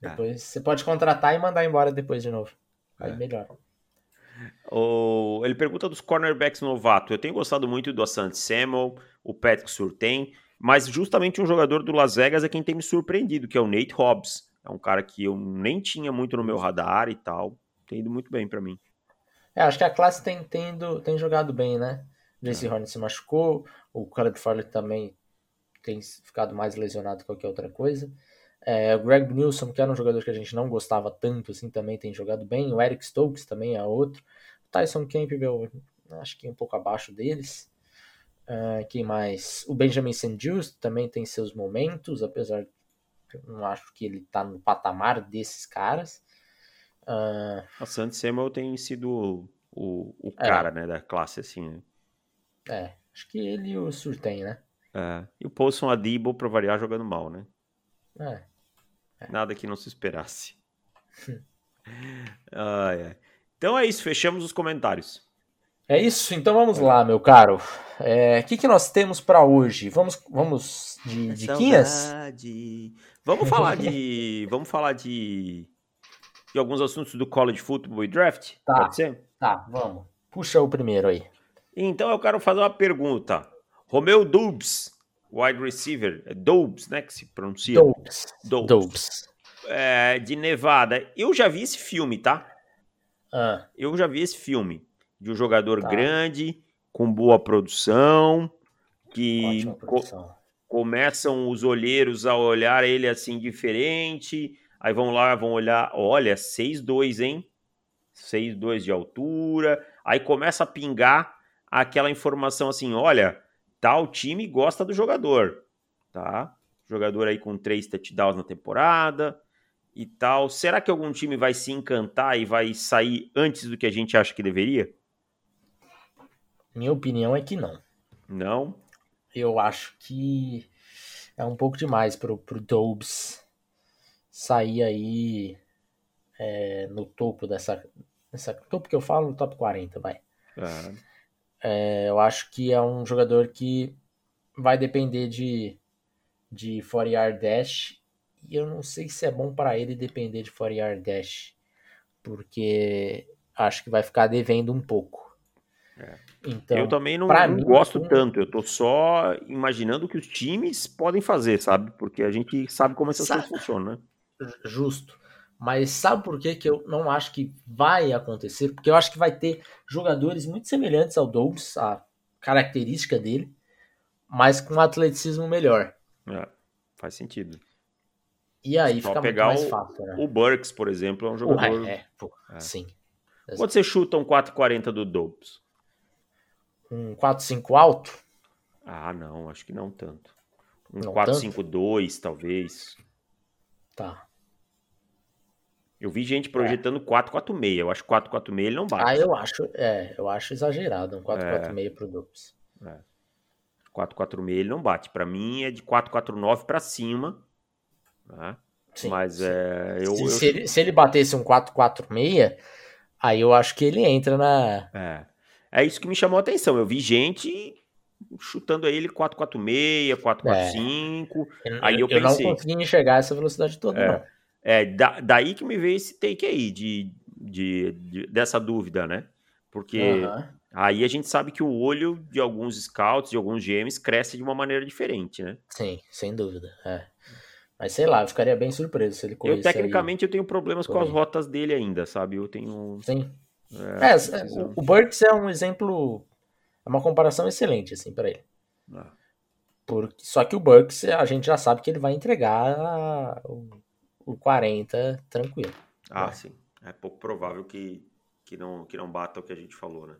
É. Depois você pode contratar e mandar embora depois de novo. Aí é. melhor. O, ele pergunta dos cornerbacks novato. Eu tenho gostado muito do Asante Samuel, o Patrick Surtain, mas justamente um jogador do Las Vegas é quem tem me surpreendido, que é o Nate Hobbs. É um cara que eu nem tinha muito no meu radar e tal. Tem ido muito bem para mim. É, acho que a classe tem, tendo, tem jogado bem, né? Jesse Horn se machucou, o Caleb Farley também tem ficado mais lesionado que qualquer outra coisa. É, o Greg Nilsson, que era um jogador que a gente não gostava tanto, assim, também tem jogado bem. O Eric Stokes também é outro. O Tyson Campbell, acho que um pouco abaixo deles. Uh, quem mais? O Benjamin St. Just também tem seus momentos, apesar de não acho que ele tá no patamar desses caras. Uh, a Sandy Samuel tem sido o, o é. cara, é, né, da classe, assim, né? É, acho que ele e o Surtem, né? É, e o Paulson Adibo, pra variar, jogando mal, né? É. é. Nada que não se esperasse. ah, é. Então é isso, fechamos os comentários. É isso, então vamos lá, meu caro. O é, que, que nós temos para hoje? Vamos, vamos de diquinhas? Vamos falar de. Vamos falar de. de alguns assuntos do college football e draft? Tá. Pode ser? Tá, vamos. Puxa o primeiro aí. Então eu quero fazer uma pergunta. Romeu Dubs, wide receiver, é Dobbs, né, que se pronuncia? Dobbs. Dobbs. Dobbs. É, de Nevada. Eu já vi esse filme, tá? Ah, Eu já vi esse filme de um jogador Tá. grande, com boa produção, que ótima co- produção. começam os olheiros a olhar ele assim diferente, aí vão lá, vão olhar, olha, 6'2", hein? 6'2 de altura, aí começa a pingar aquela informação assim, olha, tal time gosta do jogador, tá? Jogador aí com três touchdowns na temporada e tal. Será que algum time vai se encantar e vai sair antes do que a gente acha que deveria? Minha opinião é que não. Não. Eu acho que é um pouco demais pro, pro Dobbs sair aí é, no topo dessa, dessa. Topo que eu falo, no top 40, vai. Ah, É, eu acho que é um jogador que vai depender de, de 40 yard dash. E eu não sei se é bom para ele depender de 40 yard dash. Porque acho que vai ficar devendo um pouco. É. Então, eu também não, não mim, gosto um- tanto. Eu tô só imaginando o que os times podem fazer, sabe? Porque a gente sabe como essas Sabe. coisas funcionam, né? justo. Mas sabe por que, que eu não acho que vai acontecer? Porque eu acho que vai ter jogadores muito semelhantes ao Dobbs, a característica dele, mas com um atleticismo melhor. É, faz sentido. E aí Só fica muito pegar mais o- fácil, né? O Burks, por exemplo, é um jogador. é, pô, É. sim. Quando você chuta um 4,40 do Dobbs? Um 4-5 alto? Ah, não, acho que não tanto. Um Não 4,52, talvez. Tá. Eu vi gente projetando 4,46. Eu acho que 4,46 ele não bate. Ah, eu acho, é, eu acho exagerado um 4-4-6 pro Dobbs. 4,46 ele não bate. Pra mim é de 4,49 pra cima. né? Sim, Mas sim. é. Eu, se, eu- se ele, se ele batesse um 4-4-6, aí eu acho que ele entra na. É. É isso que me chamou a atenção. Eu vi gente chutando ele 446, 445. Eu, Aí eu eu não pensei. consegui enxergar essa velocidade toda, É. não. É, da- daí que me veio esse take aí, de, de, de- dessa dúvida, né? Porque Aham. aí a gente sabe que o olho de alguns scouts, de alguns GMs, cresce de uma maneira diferente, né? Sim, sem dúvida. É. Mas sei lá, eu ficaria bem surpreso se ele Eu, corresse tecnicamente, eu tenho problemas com as Corre. rotas dele ainda, sabe? Eu tenho. aí. Sim. É, É, preciso- o, o Burks é um exemplo, é uma comparação excelente, assim, para ele. Ah, Porque, só que o Burks, a gente já sabe que ele vai entregar o, o 40 tranquilo. Ah, É. sim. É pouco provável que, que, não, que não bata o que a gente falou, né?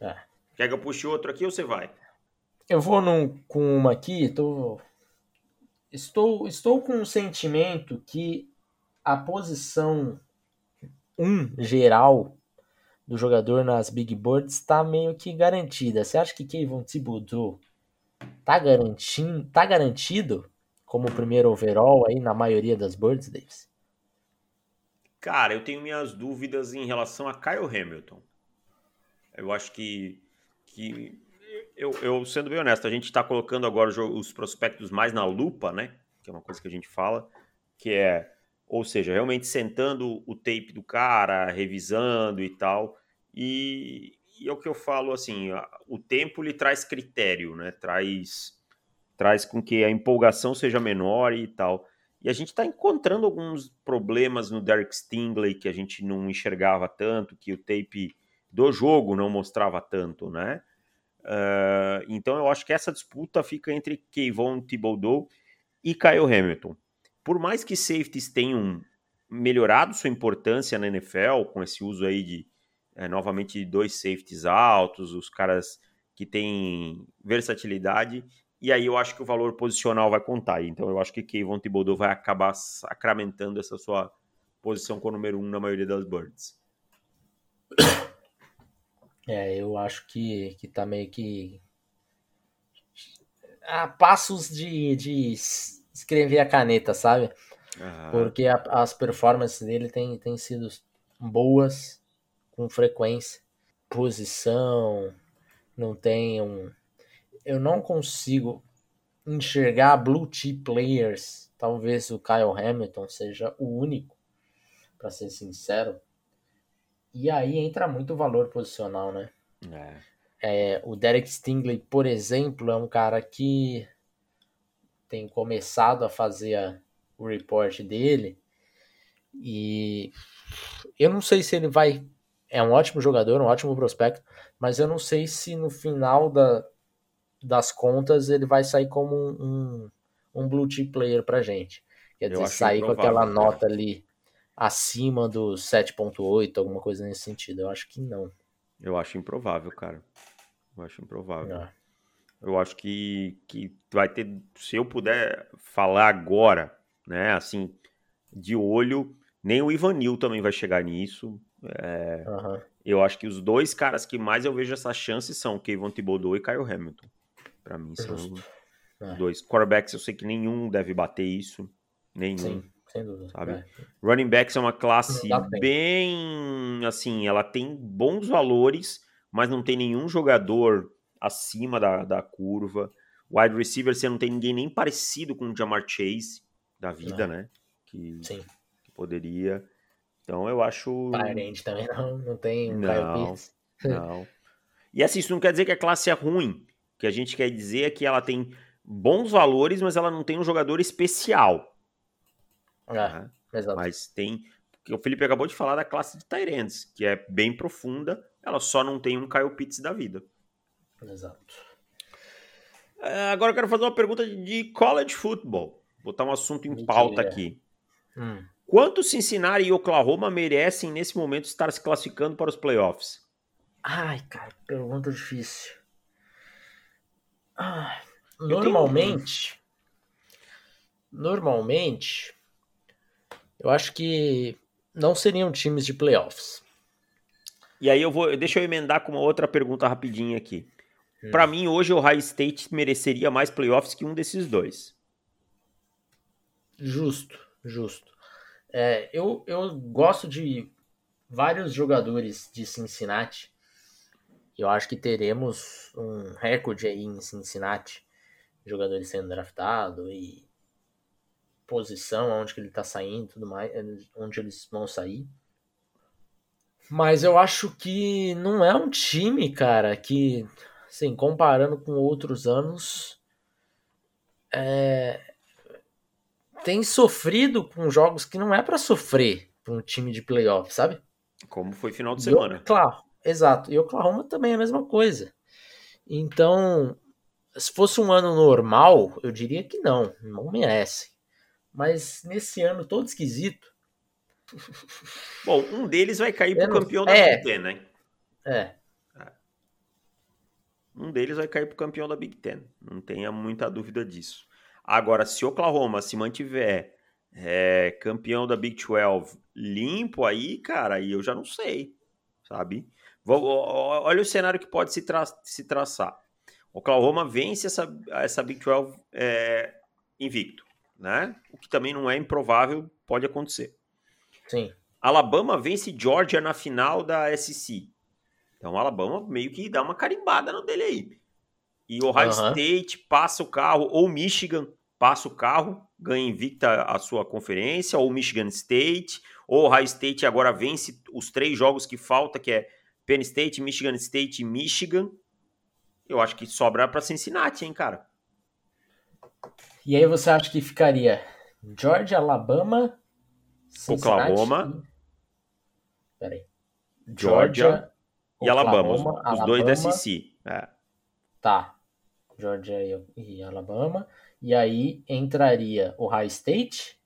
É. Quer que eu puxe outro aqui ou você vai? Eu vou num, com uma aqui, tô, estou, estou com um sentimento que a posição 1 geral do jogador nas Big Boards está meio que garantida. Você acha que Kevin Thibodeau tá, garantindo, tá garantido como primeiro overall aí na maioria das boards, Davis? Cara, eu tenho minhas dúvidas em relação a Kyle Hamilton. Eu acho que, que eu, eu, sendo bem honesto, a gente está colocando agora os prospectos mais na lupa, né? Que é uma coisa que a gente fala, que é, ou seja, realmente sentando o tape do cara, revisando e tal. E, e é o que eu falo assim, o tempo lhe traz critério, né? Traz traz com que a empolgação seja menor e tal. E a gente está encontrando alguns problemas no Derek Stingley que a gente não enxergava tanto, que o tape do jogo não mostrava tanto, né? Ah, então eu acho que essa disputa fica entre Kayvon Thibodeau e Kyle Hamilton. Por mais que safeties tenham melhorado sua importância na NFL, com esse uso aí de, eh, novamente, dois safeties altos, os caras que têm versatilidade, e aí eu acho que o valor posicional vai contar. Então eu acho que Kayvon Thibodeau vai acabar sacramentando essa sua posição com o número um na maioria das birds. É, eu acho que, que tá meio que. A passos de, de escrever a caneta, sabe? Ah, Porque a- as performances dele têm têm sido boas com frequência. Posição, não tem um. Eu não consigo enxergar blue chip players. Talvez o Kyle Hamilton seja o único. para ser sincero. E aí entra muito valor posicional, né? É. É, o Derek Stingley, por exemplo, é um cara que tem começado a fazer a, o report dele e eu não sei se ele vai. É um ótimo jogador, um ótimo prospecto, mas eu não sei se no final da, das contas ele vai sair como um, um, um blue chip player pra gente. Quer dizer, sair com aquela nota ali acima do 7.8, alguma coisa nesse sentido. Eu acho que não. Eu acho improvável, cara. Eu acho improvável. É. Eu acho que, que vai ter. Se eu puder falar agora, né, assim, de olho, nem o Ivanil também vai chegar nisso. É, uhum. Eu acho que os dois caras que mais eu vejo essa chance são Kevin Thibodeau e Kyle Hamilton. Para mim são os é. dois. Quarterbacks eu sei que nenhum deve bater isso. Nenhum. Sim, sem dúvida. Sabe? É. Running backs é uma classe bem assim, ela tem bons valores, mas não tem nenhum jogador acima da, da curva. Wide receiver, você não tem ninguém nem parecido com o Jamar Chase da vida, não. né? Que, Sim. que poderia. Então eu acho. Parente também não, não tem um não, não. E assim, isso não quer dizer que a classe é ruim. O que a gente quer dizer é que ela tem bons valores, mas ela não tem um jogador especial. É, né? exato. Mas tem. O Felipe acabou de falar da classe de Tyrants, que é bem profunda, ela só não tem um Kyle Pitts da vida. Exato. É, agora eu quero fazer uma pergunta de college football. Botar um assunto em Mentira. pauta aqui. Hum. Quanto Cincinnati e Oklahoma merecem nesse momento estar se classificando para os playoffs? Ai, cara, pergunta difícil. Ah, normalmente, tenho... normalmente, eu acho que não seriam times de playoffs. E aí eu vou, deixa eu emendar com uma outra pergunta rapidinha aqui. Hum. Para mim hoje o High State mereceria mais playoffs que um desses dois. Justo, justo. É, eu, eu gosto de vários jogadores de Cincinnati. Eu acho que teremos um recorde aí em Cincinnati. Jogadores sendo draftados e posição, onde que ele tá saindo tudo mais, onde eles vão sair. Mas eu acho que não é um time, cara, que, assim, comparando com outros anos, é, tem sofrido com jogos que não é para sofrer para um time de playoff, sabe? Como foi final de semana. claro, exato. E o Oklahoma também é a mesma coisa. Então, se fosse um ano normal, eu diria que não, não merece. Mas nesse ano todo esquisito. Bom, um deles vai cair pro campeão da é, né? É. Um deles vai cair pro campeão da Big Ten. Não tenha muita dúvida disso. Agora, se Oklahoma se mantiver é, campeão da Big 12 limpo aí, cara, aí eu já não sei, sabe? Olha o cenário que pode se, tra se traçar. Oklahoma vence essa, essa Big 12 é, invicto, né? O que também não é improvável, pode acontecer. Sim. Alabama vence Georgia na final da SC. Então, Alabama meio que dá uma carimbada no dele aí. E Ohio uhum. State passa o carro, ou Michigan passa o carro, ganha invicta a sua conferência, ou Michigan State, ou Ohio State agora vence os três jogos que falta, que é Penn State, Michigan State e Michigan. Eu acho que sobra para Cincinnati, hein, cara. E aí você acha que ficaria Georgia, Alabama, Cincinnati Oklahoma, e... Peraí. Georgia, Georgia e Alabama, os, Alabama, dois da SEC. É. Tá. Georgia e Alabama. E aí entraria o High State.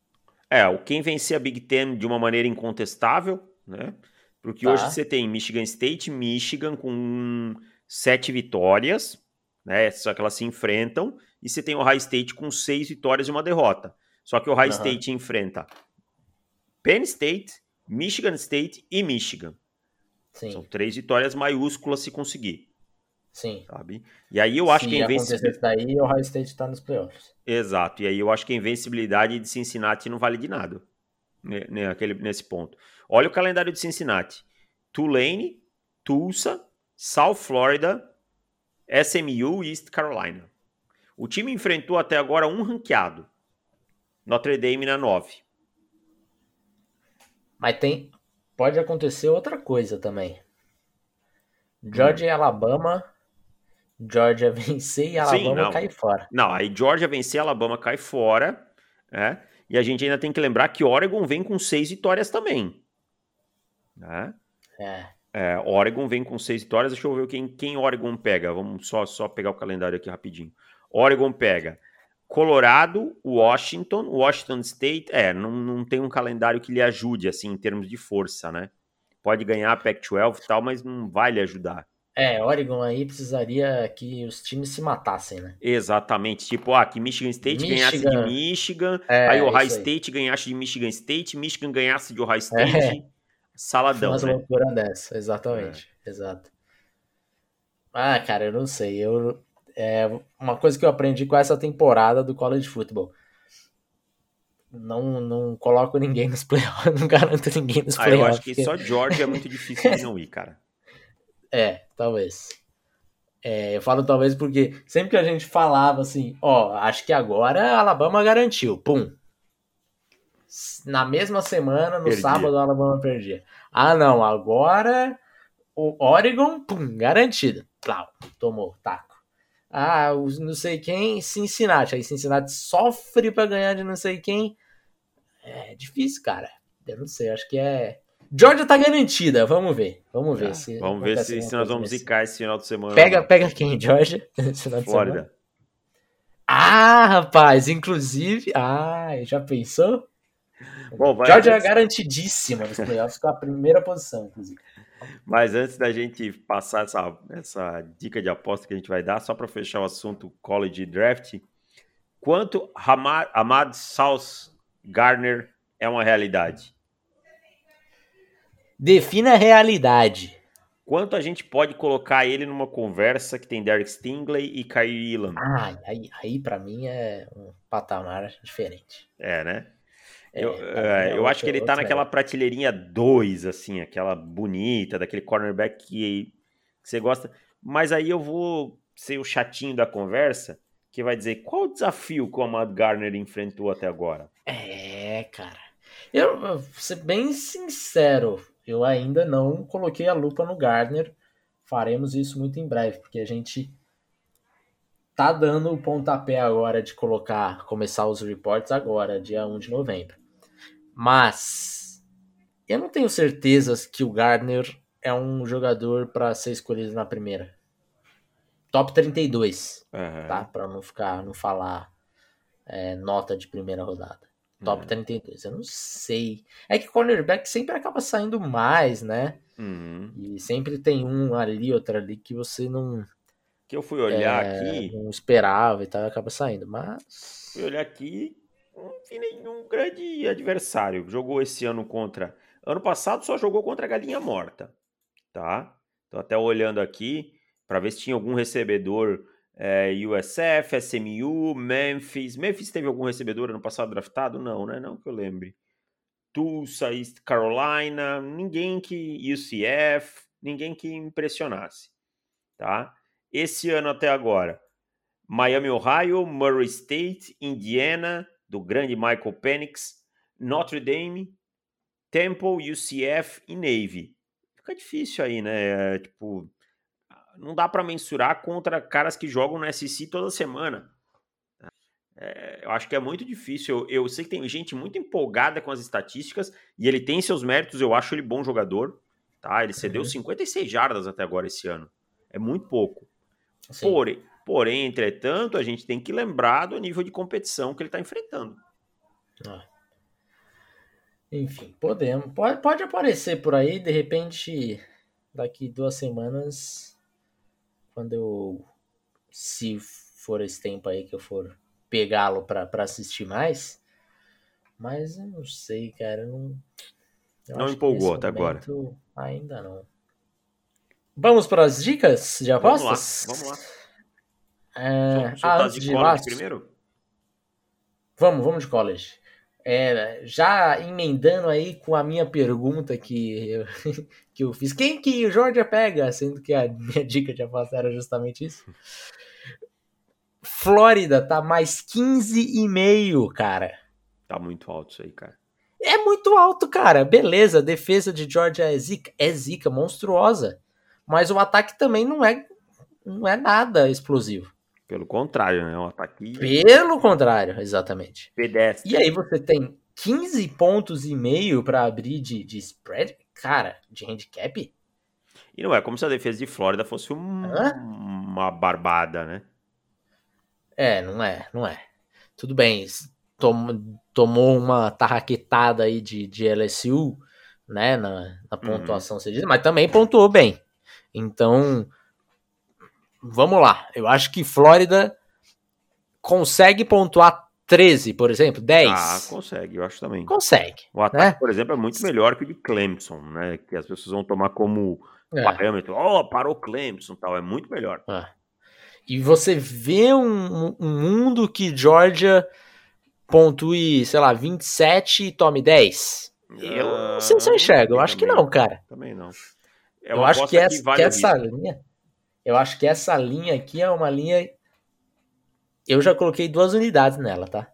É, o quem vencer a Big Ten de uma maneira incontestável, né? Porque tá. hoje você tem Michigan State, Michigan com sete vitórias, né? Só que elas se enfrentam. E você tem o High State com seis vitórias e uma derrota. Só que o High uhum. State enfrenta Penn State, Michigan State e Michigan. Sim. São três vitórias maiúsculas se conseguir. Sim. Sabe? E aí eu acho Se que a invencibilidade. daí, o Ohio State está nos playoffs. Exato. E aí eu acho que a invencibilidade de Cincinnati não vale de nada. Naquele, nesse ponto. Olha o calendário de Cincinnati: Tulane, Tulsa, South Florida, SMU e East Carolina. O time enfrentou até agora um ranqueado. Notre Dame na 9. Mas tem. Pode acontecer outra coisa também. Georgia hum. e Alabama. Georgia vencer e Alabama Sim, cair fora. Não, aí Georgia vencer e Alabama cai fora. Né? E a gente ainda tem que lembrar que Oregon vem com seis vitórias também. Né? É. é. Oregon vem com seis vitórias. Deixa eu ver quem, quem Oregon pega. Vamos só, só pegar o calendário aqui rapidinho. Oregon pega Colorado, Washington, Washington State. É, não, não tem um calendário que lhe ajude, assim, em termos de força, né? Pode ganhar a Pac-12 e tal, mas não vai lhe ajudar. É, Oregon aí precisaria que os times se matassem, né? Exatamente. Tipo, ah, que Michigan State Michigan. ganhasse de Michigan, é, aí Ohio State aí. ganhasse de Michigan State, Michigan ganhasse de Ohio State. É. Saladão, Uma né? loucura dessa, exatamente. É. Exato. Ah, cara, eu não sei. Eu, é uma coisa que eu aprendi com essa temporada do college football. Não, não coloco ninguém nos playoffs, não garanto ninguém nos playoffs. Ah, eu acho que porque... só Georgia é muito difícil de não ir, cara. É, talvez. É, eu falo talvez porque sempre que a gente falava assim, ó, acho que agora a Alabama garantiu, pum. Na mesma semana, no sábado, a Alabama perdia. Ah, não, agora o Oregon, pum, garantido. Plau, tomou, taco. Ah, os não sei quem, Cincinnati. Aí Cincinnati sofre para ganhar de não sei quem. É difícil, cara. Eu não sei, acho que é Georgia tá garantida, vamos ver. Vamos ver. Ah, se vamos ver se, se nós vamos zicar esse final de semana. Pega, pega quem, Georgia? Flórida. Ah, rapaz, inclusive. Ah, já pensou? Bom, vai, Georgia é garantidíssima nos playoffs com a primeira posição, inclusive. Mas antes da gente passar essa, essa dica de aposta que a gente vai dar, só para fechar o assunto college draft, quanto Hamad, Ahmad South Garner é uma realidade? Defina a realidade. Quanto a gente pode colocar ele numa conversa que tem Derek Stingley e Kyrie Elam? Ah, aí, aí para mim é um patamar diferente. É, né? É, eu, é, é eu acho que ele tá naquela prateleirinha 2, assim, aquela bonita, daquele cornerback que, que você gosta. Mas aí eu vou ser o chatinho da conversa, que vai dizer qual o desafio que o Amad Garner enfrentou até agora. É, cara. Eu vou ser bem sincero, eu ainda não coloquei a lupa no Gardner. Faremos isso muito em breve, porque a gente tá dando o pontapé agora de colocar, começar os reports agora, dia 1 de novembro. Mas eu não tenho certeza que o Gardner é um jogador para ser escolhido na primeira. Top 32, uhum. tá? Para não ficar, não falar é, nota de primeira rodada. Top uhum. 32. Eu não sei. É que cornerback sempre acaba saindo mais, né? Uhum. E sempre tem um ali, outro ali que você não. Que eu fui olhar é, aqui. Não esperava e tal, acaba saindo. Mas. Fui olhar aqui, vi nenhum grande adversário. Jogou esse ano contra. Ano passado só jogou contra a Galinha Morta. Tá? Tô até olhando aqui para ver se tinha algum recebedor é, USF, SMU, Memphis. Memphis teve algum recebedor ano passado draftado? Não, né? Não que eu lembre. Tulsa, East Carolina, ninguém que. UCF, ninguém que impressionasse. Tá? Esse ano até agora, Miami, Ohio, Murray State, Indiana, do grande Michael Penix, Notre Dame, Temple, UCF e Navy. Fica difícil aí, né? É, tipo, não dá para mensurar contra caras que jogam no SC toda semana. É, eu acho que é muito difícil. Eu, eu, sei que tem gente muito empolgada com as estatísticas e ele tem seus méritos. Eu acho ele bom jogador. Tá? Ele cedeu uhum. 56 jardas até agora esse ano. É muito pouco. Porém, porém, entretanto, a gente tem que lembrar do nível de competição que ele está enfrentando. Ah. Enfim, podemos. Pode, pode aparecer por aí, de repente, daqui duas semanas quando eu. Se for esse tempo aí que eu for pegá-lo para assistir mais. Mas eu não sei, cara. Não, não empolgou até agora. Ainda não. Vamos para as dicas de apostas? Vamos lá. Vamos lá. É, ah, de, de college primeiro? Vamos, vamos de college. É, já emendando aí com a minha pergunta que eu, que eu fiz, quem que o Georgia pega? Sendo que a minha dica de aposta era justamente isso. Flórida tá mais 15,5, cara. Tá muito alto isso aí, cara. É muito alto, cara. Beleza, a defesa de Georgia é zica, é zica, monstruosa. Mas o ataque também não é, não é nada explosivo. Pelo contrário, né? É um ataque. Pelo contrário, exatamente. Pedestre. E aí você tem 15 pontos e meio para abrir de, de spread, cara, de handicap? E não é como se a defesa de Flórida fosse um, uma barbada, né? É, não é, não é. Tudo bem, tom, tomou uma tarraquetada aí de, de LSU, né, na, na uhum. pontuação, uhum. mas também pontuou bem. Então, vamos lá. Eu acho que Flórida consegue pontuar 13, por exemplo, 10. Ah, consegue, eu acho também. Consegue. O ataque, né? por exemplo, é muito melhor que o de Clemson, né? Que as pessoas vão tomar como é. parâmetro. Oh, parou Clemson tal. É muito melhor. É. E você vê um, um, mundo que Georgia pontue, sei lá, 27 e tome 10. Eu não sei se eu enxergo. Eu acho que não, cara. Também não. É eu acho que, essa, que, vale que essa linha. Eu acho que essa linha aqui é uma linha eu já coloquei duas unidades nela, tá?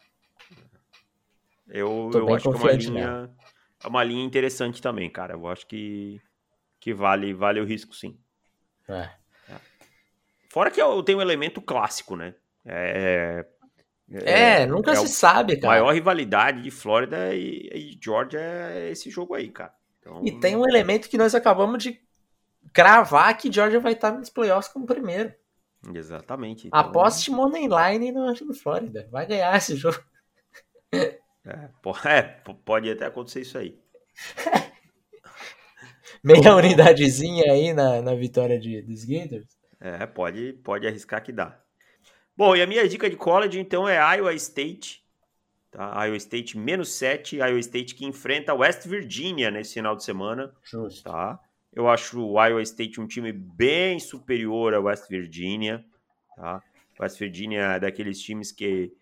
Eu, eu acho que é uma linha, é uma linha interessante também, cara. Eu acho que, que vale, vale o risco, sim. É. Fora que eu tenho um elemento clássico, né? É, é, é nunca é se sabe, cara. A maior rivalidade de Flórida e, e Georgia é esse jogo aí, cara. Então... E tem um elemento que nós acabamos de cravar que Georgia vai estar nos playoffs como primeiro. Exatamente. Então... Aposte Money Line no, no Flórida. Vai ganhar esse jogo. É, é, pode até acontecer isso aí. Meia unidadezinha aí na, na vitória de, dos Gators. É, pode, pode arriscar que dá. Bom, e a minha dica de college, então, é Iowa State. Tá? Iowa State menos 7. Iowa State que enfrenta West Virginia nesse final de semana. Justo. Tá? Eu acho o Iowa State um time bem superior a West Virginia. Tá? West Virginia é daqueles times que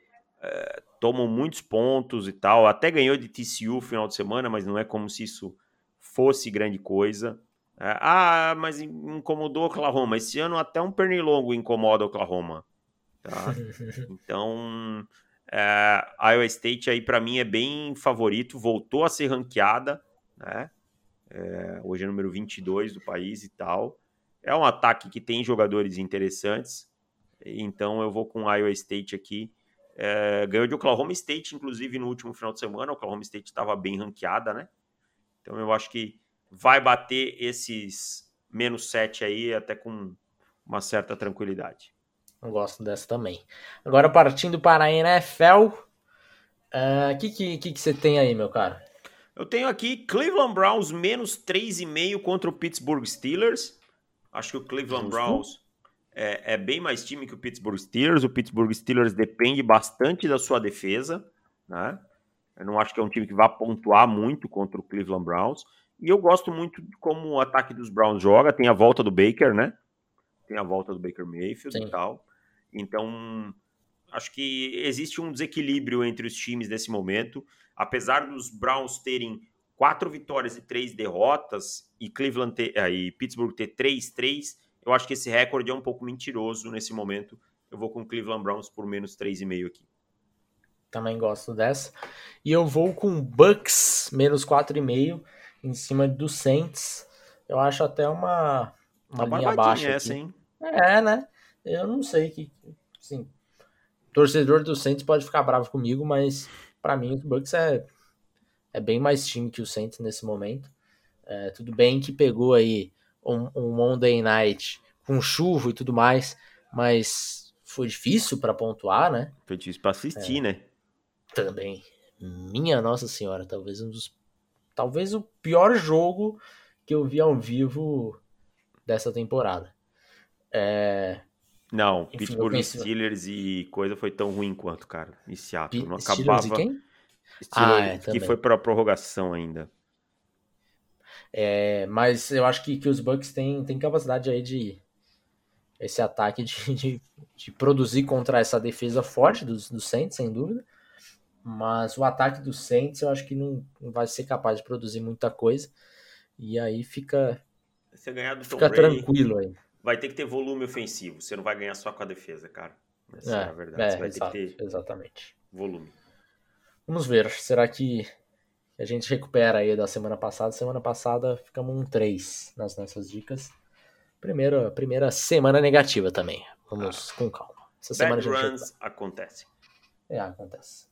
é, tomam muitos pontos e tal. Até ganhou de TCU no final de semana, mas não é como se isso fosse grande coisa. É, ah, mas incomodou Oklahoma. Esse ano até um pernilongo incomoda Oklahoma. Tá? Então, é, Iowa State aí para mim é bem favorito. Voltou a ser ranqueada, né? É, hoje é número 22 do país e tal. É um ataque que tem jogadores interessantes, então eu vou com Iowa State aqui. É, ganhou de Oklahoma State, inclusive, no último final de semana. Oklahoma State estava bem ranqueada, né? Então eu acho que vai bater esses menos 7 aí até com uma certa tranquilidade. Eu gosto dessa também. Agora partindo para a NFL, o uh, é, que, que, que, que você tem aí, meu cara? Eu tenho aqui Cleveland Browns menos 3,5 contra o Pittsburgh Steelers. Acho que o Cleveland Justo. Browns é, é, bem mais time que o Pittsburgh Steelers. O Pittsburgh Steelers depende bastante da sua defesa, né? Eu não acho que é um time que vá pontuar muito contra o Cleveland Browns. E eu gosto muito de como o ataque dos Browns joga. Tem a volta do Baker, né? Tem a volta do Baker Mayfield Sim. e tal. Então, acho que existe um desequilíbrio entre os times nesse momento apesar dos Browns terem quatro vitórias e três derrotas e Cleveland ter, uh, e Pittsburgh ter três, três, eu acho que esse recorde é um pouco mentiroso nesse momento. Eu vou com Cleveland Browns por menos 3,5 aqui. Também gosto dessa. E eu vou com Bucks menos 4,5 em cima do Saints. Eu acho até uma, uma, uma linha baixa. Essa, aqui. hein? É, né? Eu não sei que. Sim. Torcedor do Saints pode ficar bravo comigo, mas para mim o Bucks é, é bem mais time que o Saints nesse momento. É, tudo bem que pegou aí um, um Monday Night com chuva e tudo mais, mas foi difícil para pontuar, né? Foi difícil para assistir, é, né? Também. Minha Nossa Senhora, talvez um dos talvez o pior jogo que eu vi ao vivo dessa temporada. É, não, Enfim, Pittsburgh. Steelers e coisa foi tão ruim quanto, cara. Em Seattle. Não acabava. Steelers e quem? Steelers, ah, é, que foi para prorrogação ainda. É, mas eu acho que, que os Bucks têm, têm capacidade aí de esse ataque de, de, de, produzir contra essa defesa forte dos, dos Saints, sem dúvida. Mas o ataque dos Saints eu acho que não, não vai ser capaz de produzir muita coisa. E aí fica, fica tranquilo aí vai ter que ter volume ofensivo. Você não vai ganhar só com a defesa, cara. Essa é, é a verdade. É, vai exato, ter que ter exatamente. volume. Vamos ver. Será que, A gente recupera aí da semana passada. Semana passada ficamos um 3 nas nossas dicas. Primeira, primeira semana negativa também. Vamos ah. com calma. Essa semana Bad runs acontecem. É, acontece.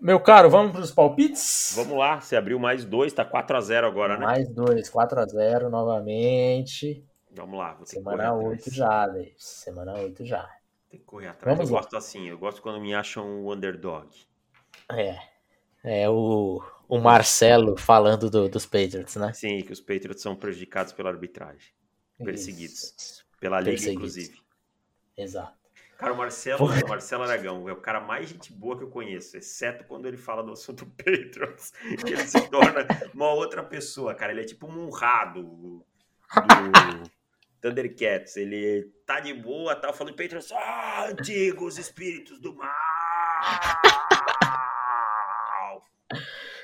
Meu caro, vamos para os palpites? Vamos lá, você abriu mais dois, tá 4x0 agora, né? Mais dois, 4x0 novamente. Vamos lá, vou ter Semana 8 já, Davis. Semana 8 já. Tem que correr atrás. Vamos eu lá. gosto assim, eu gosto quando me acham o underdog. É. É o, o Marcelo falando do, dos Patriots, né? Sim, que os Patriots são prejudicados pela arbitragem. Perseguidos. Isso. Pela liga, Perseguidos. inclusive. Exato. Cara, o Marcelo, o Marcelo Aragão é o cara mais gente boa que eu conheço, exceto quando ele fala do assunto Patriots, que ele se torna uma outra pessoa, cara. Ele é tipo um honrado do Thundercats. Ele tá de boa, tá falando Patriots, ah, antigos espíritos do mal.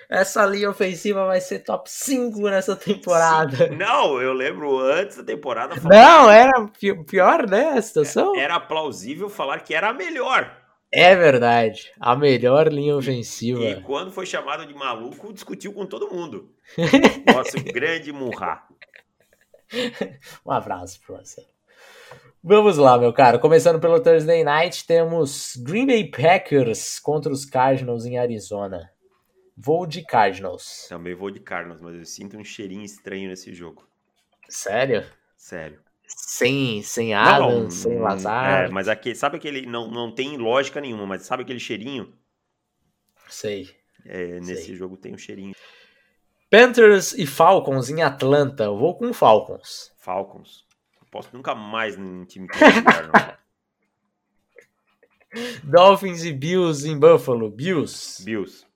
essa linha ofensiva vai ser top 5 nessa temporada. Sim. Não, eu lembro antes da temporada. Não, era pior, né, a situação? Era plausível falar que era a melhor. É verdade, a melhor linha ofensiva. E quando foi chamado de maluco, discutiu com todo mundo. Nosso grande Murra. Um abraço pra você. Vamos lá, meu cara. Começando pelo Thursday Night, temos Green Bay Packers contra os Cardinals em Arizona. Vou de Cardinals. Também vou de Cardinals, mas eu sinto um cheirinho estranho nesse jogo. Sério? Sério. Sem, sem Adams, não, sem Lazar. É, mas aquele, sabe aquele. Não, não tem lógica nenhuma, mas sabe aquele cheirinho? Sei. É, nesse Sei. jogo tem um cheirinho. Panthers e Falcons em Atlanta. Eu vou com Falcons. Falcons. Não posso nunca mais num time que não. Dolphins e Bills em Buffalo. Bills. Bills.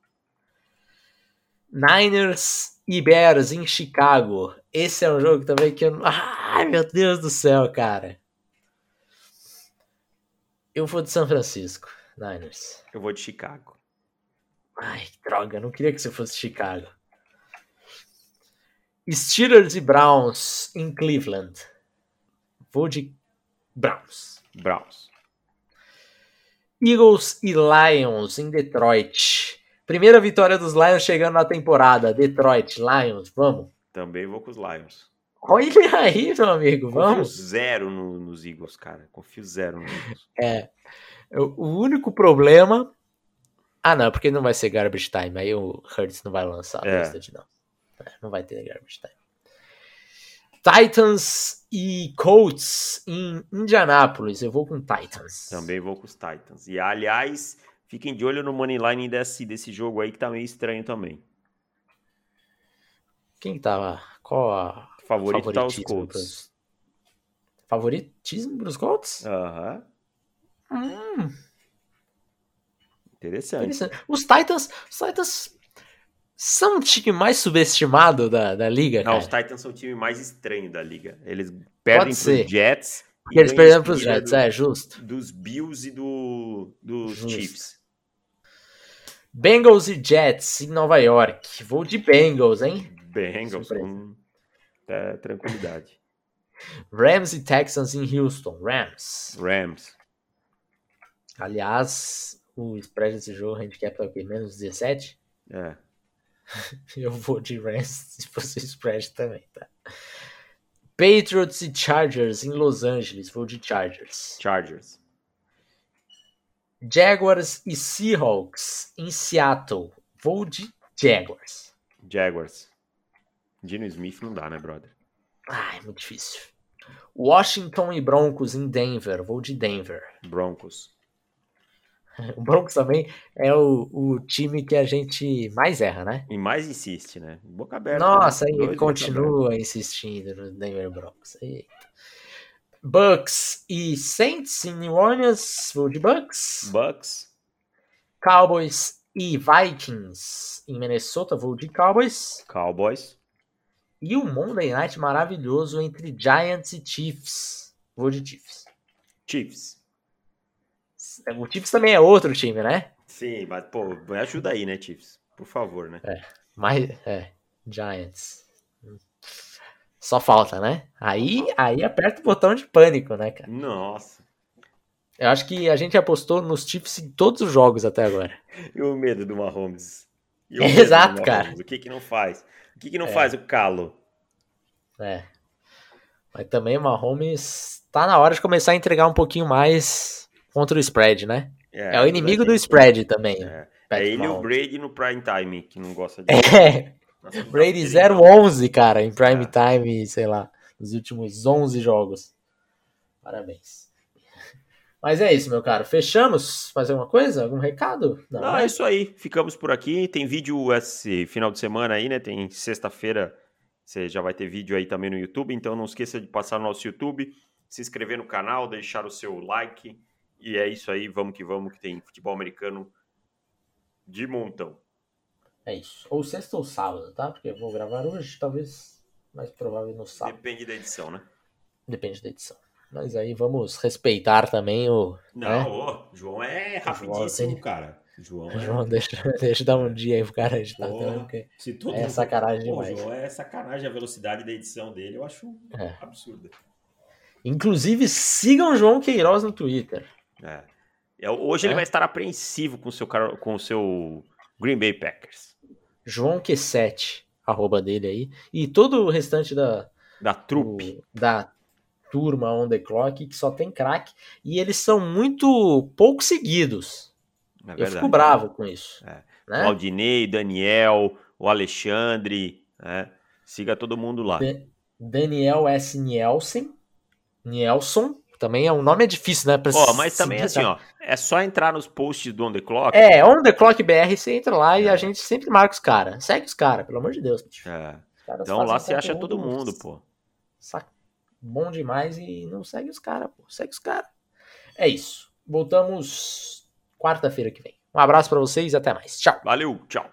Niners e Bears em Chicago. Esse é um jogo também que eu. Ai, meu Deus do céu, cara. Eu vou de São Francisco, Niners. Eu vou de Chicago. Ai, droga, eu não queria que você fosse Chicago. Steelers e Browns em Cleveland. Vou de Browns. Browns. Eagles e Lions em Detroit. Primeira vitória dos Lions chegando na temporada. Detroit, Lions, vamos. Também vou com os Lions. Olha aí, meu amigo, vamos. Confio zero no, nos Eagles, cara. Confio zero nos Eagles. É. O único problema. Ah, não, porque não vai ser garbage time. Aí o Hurts não vai lançar é. a não. Não vai ter garbage time. Titans e Colts em Indianápolis. Eu vou com Titans. Também vou com os Titans. E aliás, Fiquem de olho no moneyline desse, desse jogo aí que tá meio estranho também. Quem tava? Qual a favorito tá os Colts? Pros... Favoritismo pros Colts? Aham. Uhum. Hum. Interessante. Interessante. Os Titans, os Titans são o time mais subestimado da, da liga, Não, cara. os Titans são o time mais estranho da liga. Eles perdem pros Jets. E eles perderam pros Jets, do, é justo. Dos Bills e do, dos justo. Chiefs. Bengals e Jets em Nova York. Vou de Bengals, hein? Bengals com é, tranquilidade. Rams e Texans em Houston. Rams. Rams. Aliás, o spread desse jogo, a handicap tá o quê? Menos 17? É. Eu vou de Rams se fosse spread também, tá? Patriots e Chargers em Los Angeles. Vou de Chargers. Chargers. Jaguars e Seahawks em Seattle. Vou de Jaguars. Jaguars. Dino Smith não dá, né, brother? Ah, é muito difícil. Washington e Broncos em Denver. Vou de Denver. Broncos. O Broncos também é o, o time que a gente mais erra, né? E mais insiste, né? Boca aberta. Nossa, né? ele continua insistindo no Denver Broncos. Eita. Bucks e Saints em New Orleans. Vou de Bucks. Bucks. Cowboys e Vikings em Minnesota. Vou de Cowboys. Cowboys. E o Monday Night maravilhoso entre Giants e Chiefs. Vou de Chiefs. Chiefs. O Chiefs também é outro time, né? Sim, mas, pô, me ajuda aí, né, Chiefs? Por favor, né? É, mas, é, Giants. Só falta, né? Aí, aí aperta o botão de pânico, né, cara? Nossa. Eu acho que a gente apostou nos Chiefs em todos os jogos até agora. E o medo do Mahomes Exato, cara. O que que não faz? O que que não é. faz o calo? É. Mas também o Mahomes tá na hora de começar a entregar um pouquinho mais contra o spread, né? É, é o inimigo do spread também. É, é ele e o Brady no prime time, que não gosta de. É. Brady 011, cara, em prime é. time, sei lá, nos últimos 11 jogos. Parabéns. Mas é isso, meu caro. Fechamos? Mais alguma coisa? Algum recado? Não, Não é isso aí. Ficamos por aqui. Tem vídeo esse final de semana aí, né? Tem sexta-feira. Você já vai ter vídeo aí também no YouTube. Então não esqueça de passar no nosso YouTube, se inscrever no canal, deixar o seu like. E é isso aí. Vamos que vamos, que tem futebol americano de montão. É isso. Ou sexta ou sábado, tá? Porque eu vou gravar hoje, talvez mais provável no sábado. Depende da edição, né? Depende da edição. Mas aí vamos respeitar também o. Não, né? ô, João é rapidíssimo, João, cara. João, é... João deixa, deixa dar um dia aí pro cara editar Porra, também, porque se todo é sacanagem Pô, demais. João é sacanagem a velocidade da edição dele, eu acho é. absurda. Inclusive, sigam o João Queiroz no Twitter. É. é hoje ele é? vai estar apreensivo com o seu, com o seu Green Bay Packers. João Q7, arroba dele aí. E todo o restante da... Da trupe. da turma on the clock que só tem craque e eles são muito pouco seguidos. É eu fico bravo com isso. É. Né? O Aldinei, Daniel, o Alexandre, né? siga todo mundo lá. De Daniel S. Nielsen, Nielson, também é um nome é difícil, né? Pra oh, mas também assim, ó, é só entrar nos posts do On The Clock. É, On The Clock BR, você entra lá é. e a gente sempre marca os caras. Segue os caras, pelo amor de Deus. É. Então lá você acha todo mundo, pô. Saca bom demais e não segue os caras, pô. Segue os caras. É isso. Voltamos quarta-feira que vem. Um abraço para vocês e até mais. Tchau. Valeu, tchau.